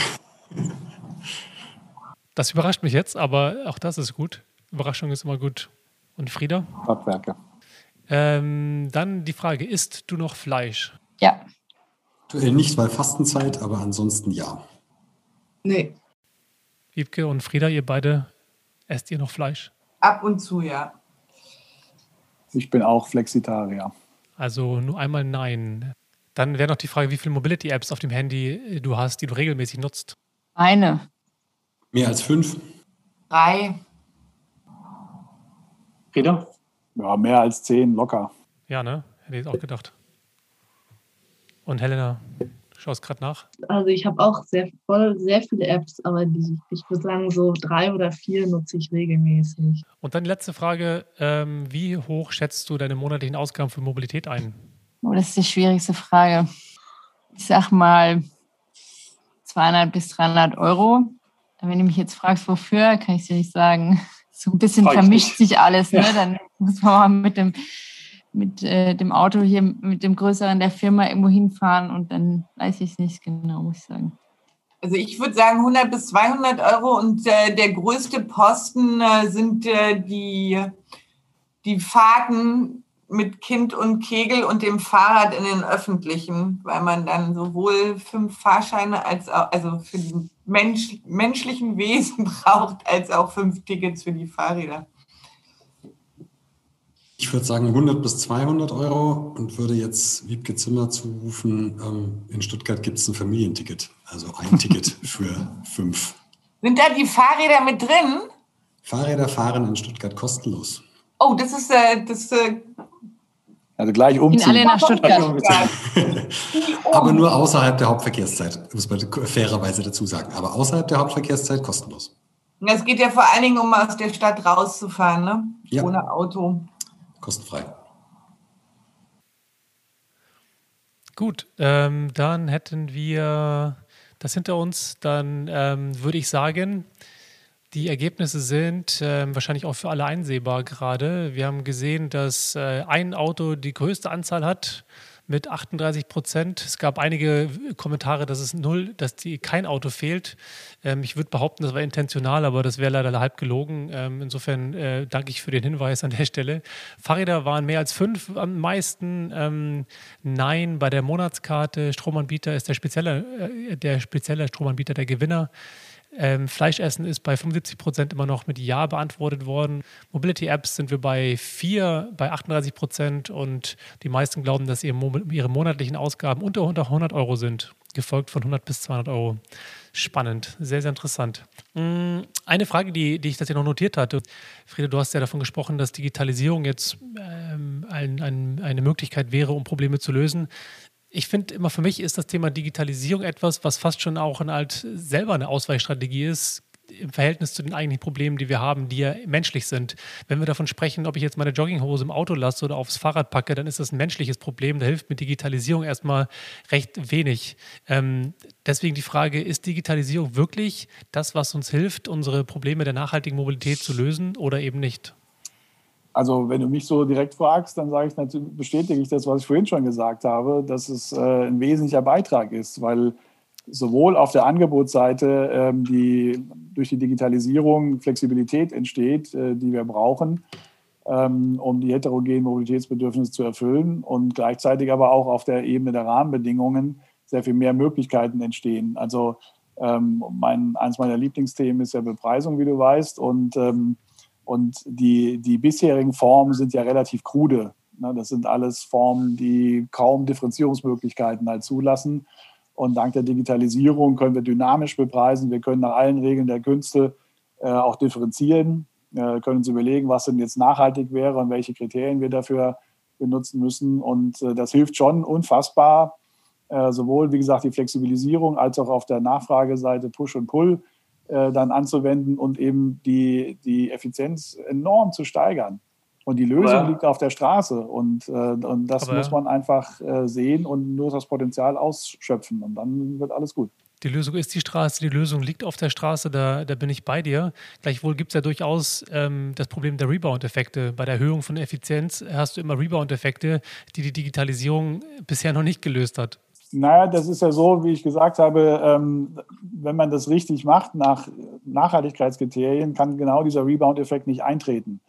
[SPEAKER 4] Das überrascht mich jetzt, aber auch das ist gut. Überraschung ist immer gut. Und Frieda?
[SPEAKER 8] Stadtwerke.
[SPEAKER 4] Ähm, dann die Frage: Isst du noch Fleisch?
[SPEAKER 7] Ja,
[SPEAKER 6] Aktuell nicht, weil Fastenzeit, aber ansonsten ja.
[SPEAKER 3] Nee,
[SPEAKER 4] Wiebke und Frieda, ihr beide esst ihr noch Fleisch?
[SPEAKER 5] Ab und zu, ja.
[SPEAKER 8] Ich bin auch Flexitarier.
[SPEAKER 4] Also nur einmal nein. Dann wäre noch die Frage, wie viele Mobility-Apps auf dem Handy äh, du hast, die du regelmäßig nutzt.
[SPEAKER 7] eine.
[SPEAKER 6] Mehr als fünf.
[SPEAKER 5] Drei.
[SPEAKER 2] Frieda?
[SPEAKER 8] Ja, mehr als zehn, locker.
[SPEAKER 4] Ja, ne? Hätte ich jetzt auch gedacht. Und Helena, schaust gerade nach.
[SPEAKER 3] also ich habe auch sehr, voll, sehr viele Apps, aber die, ich würde sagen, so drei oder vier nutze ich regelmäßig.
[SPEAKER 4] Und dann die letzte Frage: ähm, Wie hoch schätzt du deine monatlichen Ausgaben für Mobilität ein?
[SPEAKER 7] Oh, das ist die schwierigste Frage. Ich sag mal 200 bis 300 Euro. Wenn du mich jetzt fragst, wofür, kann ich dir nicht sagen. So ein bisschen
[SPEAKER 2] ich
[SPEAKER 7] vermischt
[SPEAKER 2] nicht.
[SPEAKER 7] sich alles. Ne?
[SPEAKER 2] Ja.
[SPEAKER 7] Dann muss man mal mit dem, mit äh, dem Auto hier, mit dem größeren der Firma irgendwo hinfahren und dann weiß ich es nicht genau, muss ich sagen.
[SPEAKER 5] Also ich würde sagen 100 bis 200 Euro und äh, der größte Posten äh, sind äh, die, die Fahrten mit Kind und Kegel und dem Fahrrad in den öffentlichen, weil man dann sowohl fünf Fahrscheine als auch, also für die Mensch, menschlichen Wesen braucht, als auch fünf Tickets für die Fahrräder.
[SPEAKER 6] Ich würde sagen 100 bis 200 Euro und würde jetzt Wiebke Zimmer zurufen, ähm, in Stuttgart gibt es ein Familienticket, also ein Ticket für fünf.
[SPEAKER 5] Sind da die Fahrräder mit drin?
[SPEAKER 6] Fahrräder fahren in Stuttgart kostenlos.
[SPEAKER 5] Oh, das ist, äh, das, äh,
[SPEAKER 2] Also gleich umziehen.
[SPEAKER 7] alle nach Stuttgart.
[SPEAKER 6] Aber nur außerhalb der Hauptverkehrszeit, muss man fairerweise dazu sagen. Aber außerhalb der Hauptverkehrszeit kostenlos.
[SPEAKER 5] Es geht ja vor allen Dingen um aus der Stadt rauszufahren, ne?
[SPEAKER 6] Ja.
[SPEAKER 5] Ohne Auto.
[SPEAKER 6] Kostenfrei.
[SPEAKER 4] Gut, ähm, dann hätten wir das hinter uns. Dann ähm, würde ich sagen, die Ergebnisse sind äh, wahrscheinlich auch für alle einsehbar gerade. Wir haben gesehen, dass äh, ein Auto die größte Anzahl hat mit 38 Prozent. Es gab einige Kommentare, dass es null, dass die, kein Auto fehlt. Ähm, ich würde behaupten, das war intentional, aber das wäre leider halb gelogen. Ähm, insofern äh, danke ich für den Hinweis an der Stelle. Fahrräder waren mehr als fünf am meisten. Ähm, nein, bei der Monatskarte Stromanbieter ist der spezielle, äh, der spezielle Stromanbieter der Gewinner. Ähm, Fleischessen ist bei 75 Prozent immer noch mit Ja beantwortet worden. Mobility-Apps sind wir bei 4, bei 38 Prozent und die meisten glauben, dass ihre, monatlichen Ausgaben unter 100 Euro sind, gefolgt von 100 bis 200 Euro. Spannend, sehr, sehr interessant. Mm, eine Frage, die, die ich hier noch notiert hatte. Friede, du hast ja davon gesprochen, dass Digitalisierung jetzt ähm, ein, ein, eine Möglichkeit wäre, um Probleme zu lösen ich finde immer für mich ist das Thema Digitalisierung etwas, was fast schon auch eine Art selber eine Ausweichstrategie ist im Verhältnis zu den eigentlichen Problemen, die wir haben, die ja menschlich sind. Wenn wir davon sprechen, ob ich jetzt meine Jogginghose im Auto lasse oder aufs Fahrrad packe, dann ist das ein menschliches Problem. Da hilft mit Digitalisierung erstmal recht wenig. Ähm, deswegen die Frage, ist Digitalisierung wirklich das, was uns hilft, unsere Probleme der nachhaltigen Mobilität zu lösen oder eben nicht?
[SPEAKER 2] Also wenn du mich so direkt fragst, dann sage ich natürlich, bestätige ich das, was ich vorhin schon gesagt habe, dass es äh, ein wesentlicher Beitrag ist, weil sowohl auf der Angebotsseite ähm, die durch die Digitalisierung Flexibilität entsteht, äh, die wir brauchen, ähm, um die heterogenen Mobilitätsbedürfnisse zu erfüllen und gleichzeitig aber auch auf der Ebene der Rahmenbedingungen sehr viel mehr Möglichkeiten entstehen. Also ähm, mein, eines meiner Lieblingsthemen ist ja Bepreisung, wie du weißt, und ähm, und die, die bisherigen Formen sind ja relativ krude. Ne? Das sind alles Formen, die kaum Differenzierungsmöglichkeiten halt zulassen. Und dank der Digitalisierung können wir dynamisch bepreisen. Wir können nach allen Regeln der Künste äh, auch differenzieren, äh, können uns überlegen, was denn jetzt nachhaltig wäre und welche Kriterien wir dafür benutzen müssen. Und äh, das hilft schon unfassbar, äh, sowohl, wie gesagt, die Flexibilisierung als auch auf der Nachfrageseite Push und Pull äh, dann anzuwenden und eben die, die Effizienz enorm zu steigern. Und die Lösung Aber, liegt auf der Straße und, äh, und das Aber, muss man einfach äh, sehen und nur das Potenzial ausschöpfen und dann wird alles gut.
[SPEAKER 4] Die Lösung ist die Straße, die Lösung liegt auf der Straße, da, da bin ich bei dir. Gleichwohl gibt es ja durchaus ähm, das Problem der Rebound-Effekte. Bei der Erhöhung von Effizienz hast du immer Rebound-Effekte, die die Digitalisierung bisher noch nicht gelöst hat.
[SPEAKER 2] Naja, das ist ja so, wie ich gesagt habe, ähm, wenn man das richtig macht nach Nachhaltigkeitskriterien, kann genau dieser Rebound-Effekt nicht eintreten.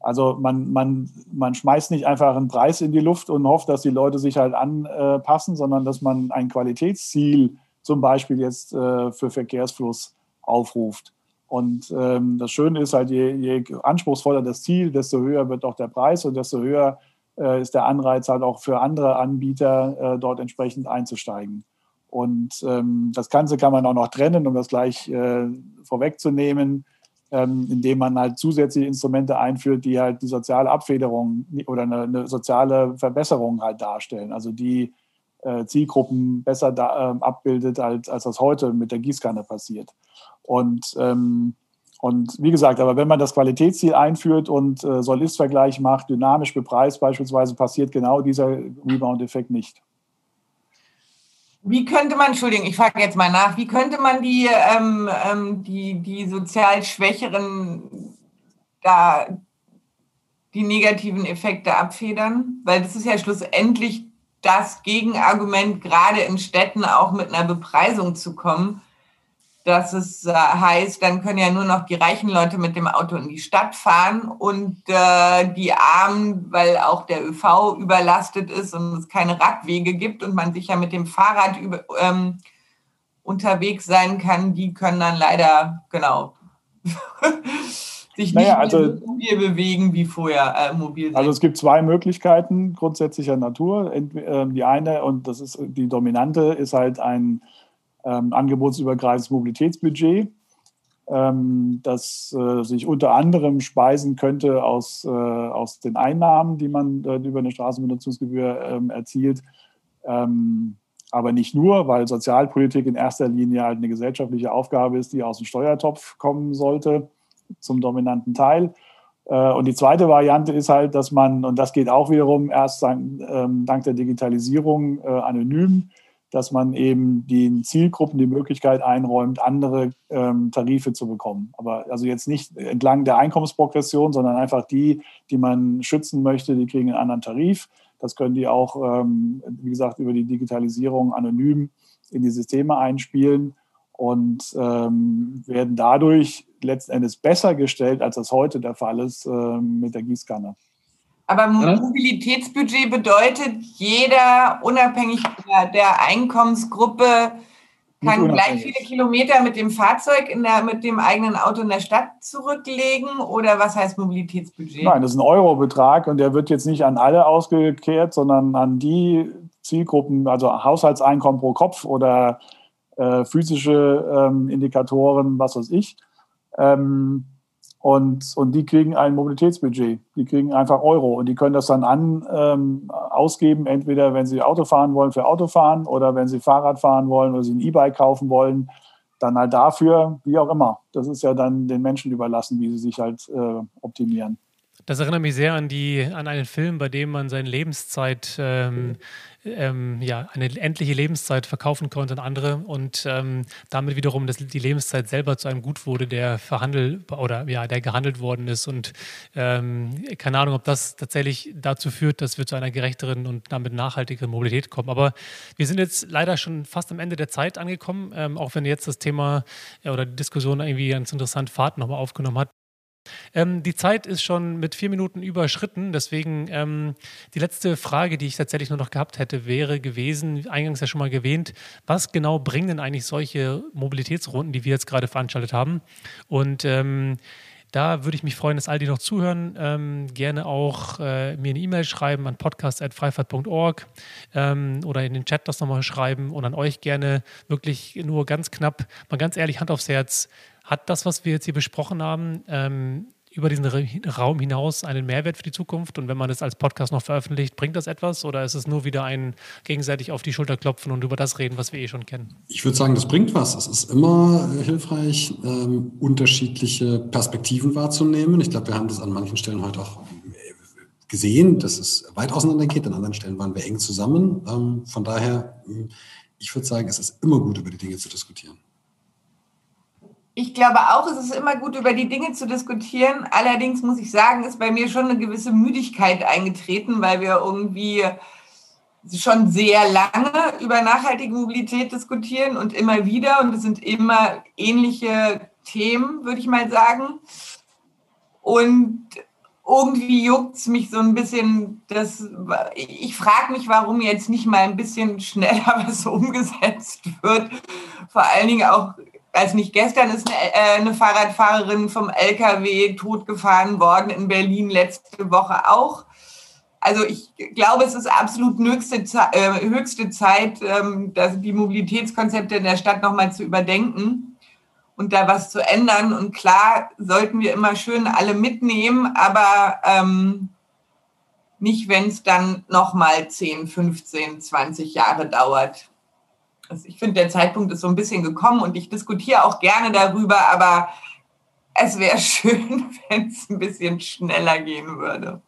[SPEAKER 2] Also man, man, man schmeißt nicht einfach einen Preis in die Luft und hofft, dass die Leute sich halt anpassen, sondern dass man ein Qualitätsziel zum Beispiel jetzt äh, für Verkehrsfluss aufruft. Und ähm, das Schöne ist halt, je, je anspruchsvoller das Ziel, desto höher wird auch der Preis und desto höher äh, ist der Anreiz halt auch für andere Anbieter, äh, dort entsprechend einzusteigen. Und ähm, das Ganze kann man auch noch trennen, um das gleich äh, vorwegzunehmen, ähm, indem man halt zusätzliche Instrumente einführt, die halt die soziale Abfederung oder eine, eine soziale Verbesserung halt darstellen. Also die äh, Zielgruppen besser da, äh, abbildet, als, als das heute mit der Gießkanne passiert. Und ähm, und wie gesagt, aber wenn man das Qualitätsziel einführt und äh, Soll-Ist-Vergleich macht, dynamisch bepreist beispielsweise, passiert genau dieser Rebound-Effekt nicht.
[SPEAKER 5] Wie könnte man, Entschuldigung, ich frage jetzt mal nach, wie könnte man die, ähm, ähm, die, die sozial Schwächeren da die negativen Effekte abfedern? Weil das ist ja schlussendlich das Gegenargument, gerade in Städten auch mit einer Bepreisung zu kommen dass es äh, heißt, dann können ja nur noch die reichen Leute mit dem Auto in die Stadt fahren und äh, die Armen, weil auch der ÖV überlastet ist und es keine Radwege gibt und man sich ja mit dem Fahrrad über, ähm, unterwegs sein kann, die können dann leider, genau, sich naja, nicht also, so viel bewegen wie vorher äh, mobil
[SPEAKER 2] sein. Also es gibt zwei Möglichkeiten grundsätzlicher Natur. Ähm, die eine, und das ist die dominante, ist halt ein ähm, angebotsübergreifendes Mobilitätsbudget. ähm, das äh, sich unter anderem speisen könnte aus, äh, aus den Einnahmen, die man äh, über eine Straßenbenutzungsgebühr ähm, erzielt. Ähm, aber nicht nur, weil Sozialpolitik in erster Linie halt eine gesellschaftliche Aufgabe ist, die aus dem Steuertopf kommen sollte, zum dominanten Teil. Äh, und die zweite Variante ist halt, dass man, und das geht auch wiederum erst dank, ähm, der Digitalisierung äh, anonym, dass man eben den Zielgruppen die Möglichkeit einräumt, andere ähm, Tarife zu bekommen. Aber also jetzt nicht entlang der Einkommensprogression, sondern einfach die, die man schützen möchte, die kriegen einen anderen Tarif. Das können die auch, ähm, wie gesagt, über die Digitalisierung anonym in die Systeme einspielen und ähm, werden dadurch letzten Endes besser gestellt, als das heute der Fall ist ähm, mit der Gießkanne.
[SPEAKER 5] Aber Mobilitätsbudget bedeutet, jeder unabhängig der Einkommensgruppe kann gleich viele Kilometer mit dem Fahrzeug in der, mit dem eigenen Auto in der Stadt zurücklegen oder was heißt Mobilitätsbudget?
[SPEAKER 2] Nein, das ist ein Eurobetrag und der wird jetzt nicht an alle ausgekehrt, sondern an die Zielgruppen, also Haushaltseinkommen pro Kopf oder äh, physische ähm, Indikatoren, was weiß ich. Ähm, und, und die kriegen ein Mobilitätsbudget. Die kriegen einfach Euro und die können das dann an, ähm, ausgeben, entweder wenn sie Auto fahren wollen für Autofahren oder wenn sie Fahrrad fahren wollen oder sie ein E-Bike kaufen wollen, dann halt dafür, wie auch immer. Das ist ja dann den Menschen überlassen, wie sie sich halt äh, optimieren.
[SPEAKER 4] Das erinnert mich sehr an, die, an einen Film, bei dem man seine Lebenszeit, ähm, ähm, ja, eine endliche Lebenszeit verkaufen konnte an andere und ähm, damit wiederum dass die Lebenszeit selber zu einem Gut wurde, der verhandelt oder ja, der gehandelt worden ist. Und ähm, keine Ahnung, ob das tatsächlich dazu führt, dass wir zu einer gerechteren und damit nachhaltigeren Mobilität kommen. Aber wir sind jetzt leider schon fast am Ende der Zeit angekommen, ähm, auch wenn jetzt das Thema ja, oder die Diskussion irgendwie ganz interessant Fahrt nochmal aufgenommen hat. Ähm, die Zeit ist schon mit vier Minuten überschritten, deswegen ähm, die letzte Frage, die ich tatsächlich nur noch gehabt hätte, wäre gewesen, eingangs ja schon mal erwähnt, was genau bringen denn eigentlich solche Mobilitätsrunden, die wir jetzt gerade veranstaltet haben? Und ähm, da würde ich mich freuen, dass all die noch zuhören. Ähm, gerne auch äh, mir eine E-Mail schreiben an podcast.freifahrt.org ähm, oder in den Chat das nochmal schreiben und an euch gerne wirklich nur ganz knapp, mal ganz ehrlich, Hand aufs Herz. Hat das, was wir jetzt hier besprochen haben, ähm, über diesen Raum hinaus einen Mehrwert für die Zukunft? Und wenn man das als Podcast noch veröffentlicht, bringt das etwas? Oder ist es nur wieder ein gegenseitig auf die Schulter klopfen und über das reden, was wir eh schon kennen?
[SPEAKER 6] Ich würde sagen, das bringt was. Es ist immer hilfreich, ähm, unterschiedliche Perspektiven wahrzunehmen. Ich glaube, wir haben das an manchen Stellen heute auch gesehen, dass es weit auseinander geht. An anderen Stellen waren wir eng zusammen. Ähm, von daher, ich würde sagen, es ist immer gut, über die Dinge zu diskutieren.
[SPEAKER 5] Ich glaube auch, es ist immer gut, über die Dinge zu diskutieren. Allerdings muss ich sagen, ist bei mir schon eine gewisse Müdigkeit eingetreten, weil wir irgendwie schon sehr lange über nachhaltige Mobilität diskutieren und immer wieder. Und es sind immer ähnliche Themen, würde ich mal sagen. Und irgendwie juckt es mich so ein bisschen, dass ich frage mich, warum jetzt nicht mal ein bisschen schneller was umgesetzt wird. Vor allen Dingen auch weiß nicht, gestern ist eine, äh, eine, Fahrradfahrerin vom LKW totgefahren worden in Berlin, letzte Woche auch. Also ich glaube, es ist absolut höchste, äh, höchste Zeit, ähm, dass die Mobilitätskonzepte in der Stadt nochmal zu überdenken und da was zu ändern. Und klar sollten wir immer schön alle mitnehmen, aber ähm, nicht, wenn es dann nochmal 10, 15, 20 Jahre dauert. Also ich finde, der Zeitpunkt ist so ein bisschen gekommen und ich diskutiere auch gerne darüber, aber es wäre schön, wenn es ein bisschen schneller gehen würde.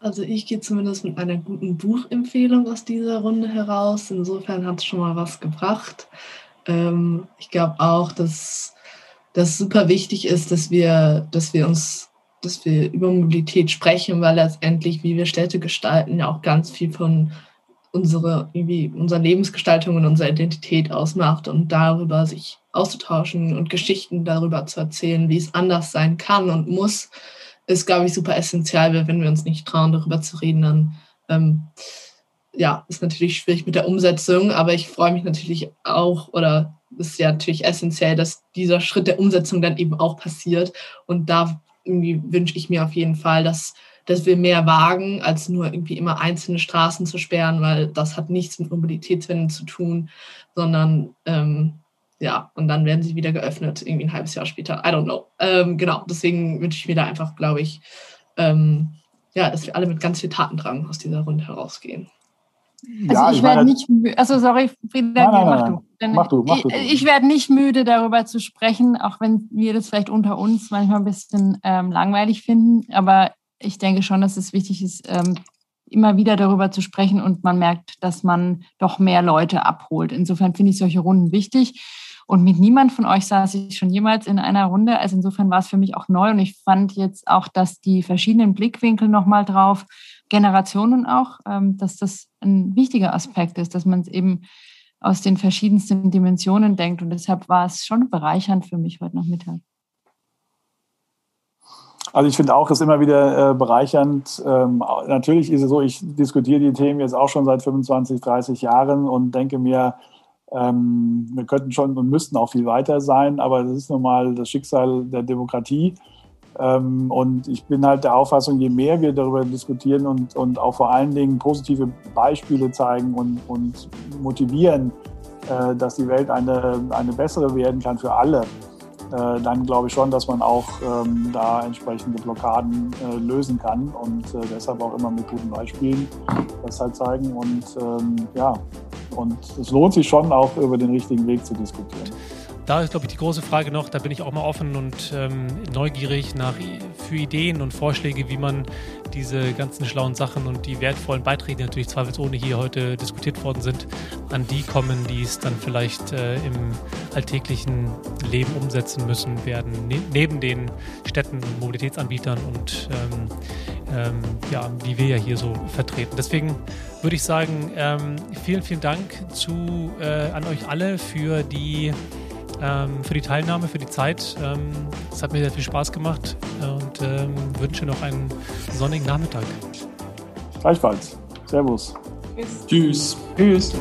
[SPEAKER 3] Also ich gehe zumindest mit einer guten Buchempfehlung aus dieser Runde heraus. Insofern hat es schon mal was gebracht. Ähm, ich glaube auch, dass das super wichtig ist, dass wir, dass wir uns, dass wir über Mobilität sprechen, weil letztendlich, wie wir Städte gestalten, ja auch ganz viel von unsere, irgendwie unsere Lebensgestaltung und unsere Identität ausmacht und darüber sich auszutauschen und Geschichten darüber zu erzählen, wie es anders sein kann und muss, ist, glaube ich, super essentiell, weil wenn wir uns nicht trauen, darüber zu reden, dann ähm, ja, ist natürlich schwierig mit der Umsetzung, aber ich freue mich natürlich auch oder ist ja natürlich essentiell, dass dieser Schritt der Umsetzung dann eben auch passiert. Und da irgendwie wünsche ich mir auf jeden Fall, dass dass wir mehr wagen, als nur irgendwie immer einzelne Straßen zu sperren, weil das hat nichts mit Mobilitätswende zu tun, sondern ähm, ja, und dann werden sie wieder geöffnet, irgendwie ein halbes Jahr später. I don't know. Ähm, genau, deswegen wünsche ich mir da einfach, glaube ich, ähm, ja, dass wir alle mit ganz viel Tatendrang aus dieser Runde herausgehen.
[SPEAKER 7] Also ja, ich, ich werde nicht, also sorry, Frieda, nein, nein, mach,
[SPEAKER 2] nein, du. mach du. Mach
[SPEAKER 7] du. Ich, ich werde nicht müde, darüber zu sprechen, auch wenn wir das vielleicht unter uns manchmal ein bisschen ähm, langweilig finden. Aber ich denke schon, dass es wichtig ist, ähm, immer wieder darüber zu sprechen und man merkt, dass man doch mehr Leute abholt. Insofern finde ich solche Runden wichtig. Und mit niemand von euch saß ich schon jemals in einer Runde. Also insofern war es für mich auch neu und ich fand jetzt auch, dass die verschiedenen Blickwinkel nochmal drauf, Generationen auch, ähm, dass das ein wichtiger Aspekt ist, dass man es eben aus den verschiedensten Dimensionen denkt. Und deshalb war es schon bereichernd für mich heute Nachmittag.
[SPEAKER 2] Also ich finde auch, es ist immer wieder äh, bereichernd. Ähm, natürlich ist es so, ich diskutiere die Themen jetzt auch schon seit 25, 30 Jahren und denke mir, ähm, wir könnten schon und müssten auch viel weiter sein, aber das ist nun mal das Schicksal der Demokratie. Ähm, und ich bin halt der Auffassung, je mehr wir darüber diskutieren und, und auch vor allen Dingen positive Beispiele zeigen und, und motivieren, äh, dass die Welt eine, eine bessere werden kann für alle, äh, dann glaube ich schon, dass man auch ähm, da entsprechende Blockaden äh, lösen kann und äh, deshalb auch immer mit guten Beispielen das halt zeigen. Und ähm, ja, und es lohnt sich schon auch über den richtigen Weg zu diskutieren
[SPEAKER 4] da ist, glaube ich, die große Frage noch, da bin ich auch mal offen und ähm, neugierig nach, für Ideen und Vorschläge, wie man diese ganzen schlauen Sachen und die wertvollen Beiträge, die natürlich zweifelsohne hier heute diskutiert worden sind, an die kommen, die es dann vielleicht äh, im alltäglichen Leben umsetzen müssen werden, ne neben den Städten und Mobilitätsanbietern und ähm, ähm, ja, die wir ja hier so vertreten. Deswegen würde ich sagen, ähm, vielen, vielen Dank zu, äh, an euch alle für die ähm, für die Teilnahme, für die Zeit. Ähm, es hat mir sehr viel Spaß gemacht und ähm, wünsche noch einen sonnigen Nachmittag.
[SPEAKER 2] Gleichfalls. Servus.
[SPEAKER 5] Tschüss.
[SPEAKER 2] Tschüss. Tschüss.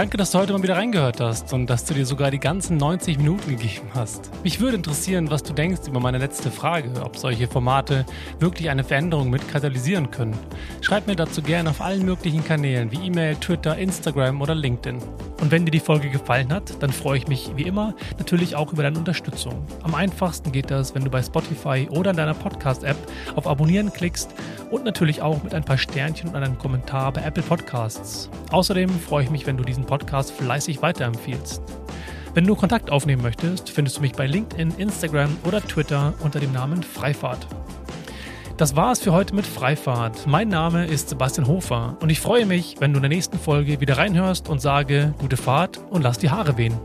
[SPEAKER 4] Danke, dass du heute mal wieder reingehört hast und dass du dir sogar die ganzen 90 Minuten gegeben hast. Mich würde interessieren, was du denkst über meine letzte Frage, ob solche Formate wirklich eine Veränderung mit katalysieren können. Schreib mir dazu gerne auf allen möglichen Kanälen wie E-Mail, Twitter, Instagram oder LinkedIn. Und wenn dir die Folge gefallen hat, dann freue ich mich wie immer natürlich auch über deine Unterstützung. Am einfachsten geht das, wenn du bei Spotify oder in deiner Podcast-App auf Abonnieren klickst und natürlich auch mit ein paar Sternchen und einem Kommentar bei Apple Podcasts. Außerdem freue ich mich, wenn du diesen Podcast fleißig weiterempfiehlst. Wenn du Kontakt aufnehmen möchtest, findest du mich bei LinkedIn, Instagram oder Twitter unter dem Namen Freifahrt. Das war es für heute mit Freifahrt. Mein Name ist Sebastian Hofer und ich freue mich, wenn du in der nächsten Folge wieder reinhörst und sage gute Fahrt und lass die Haare wehen.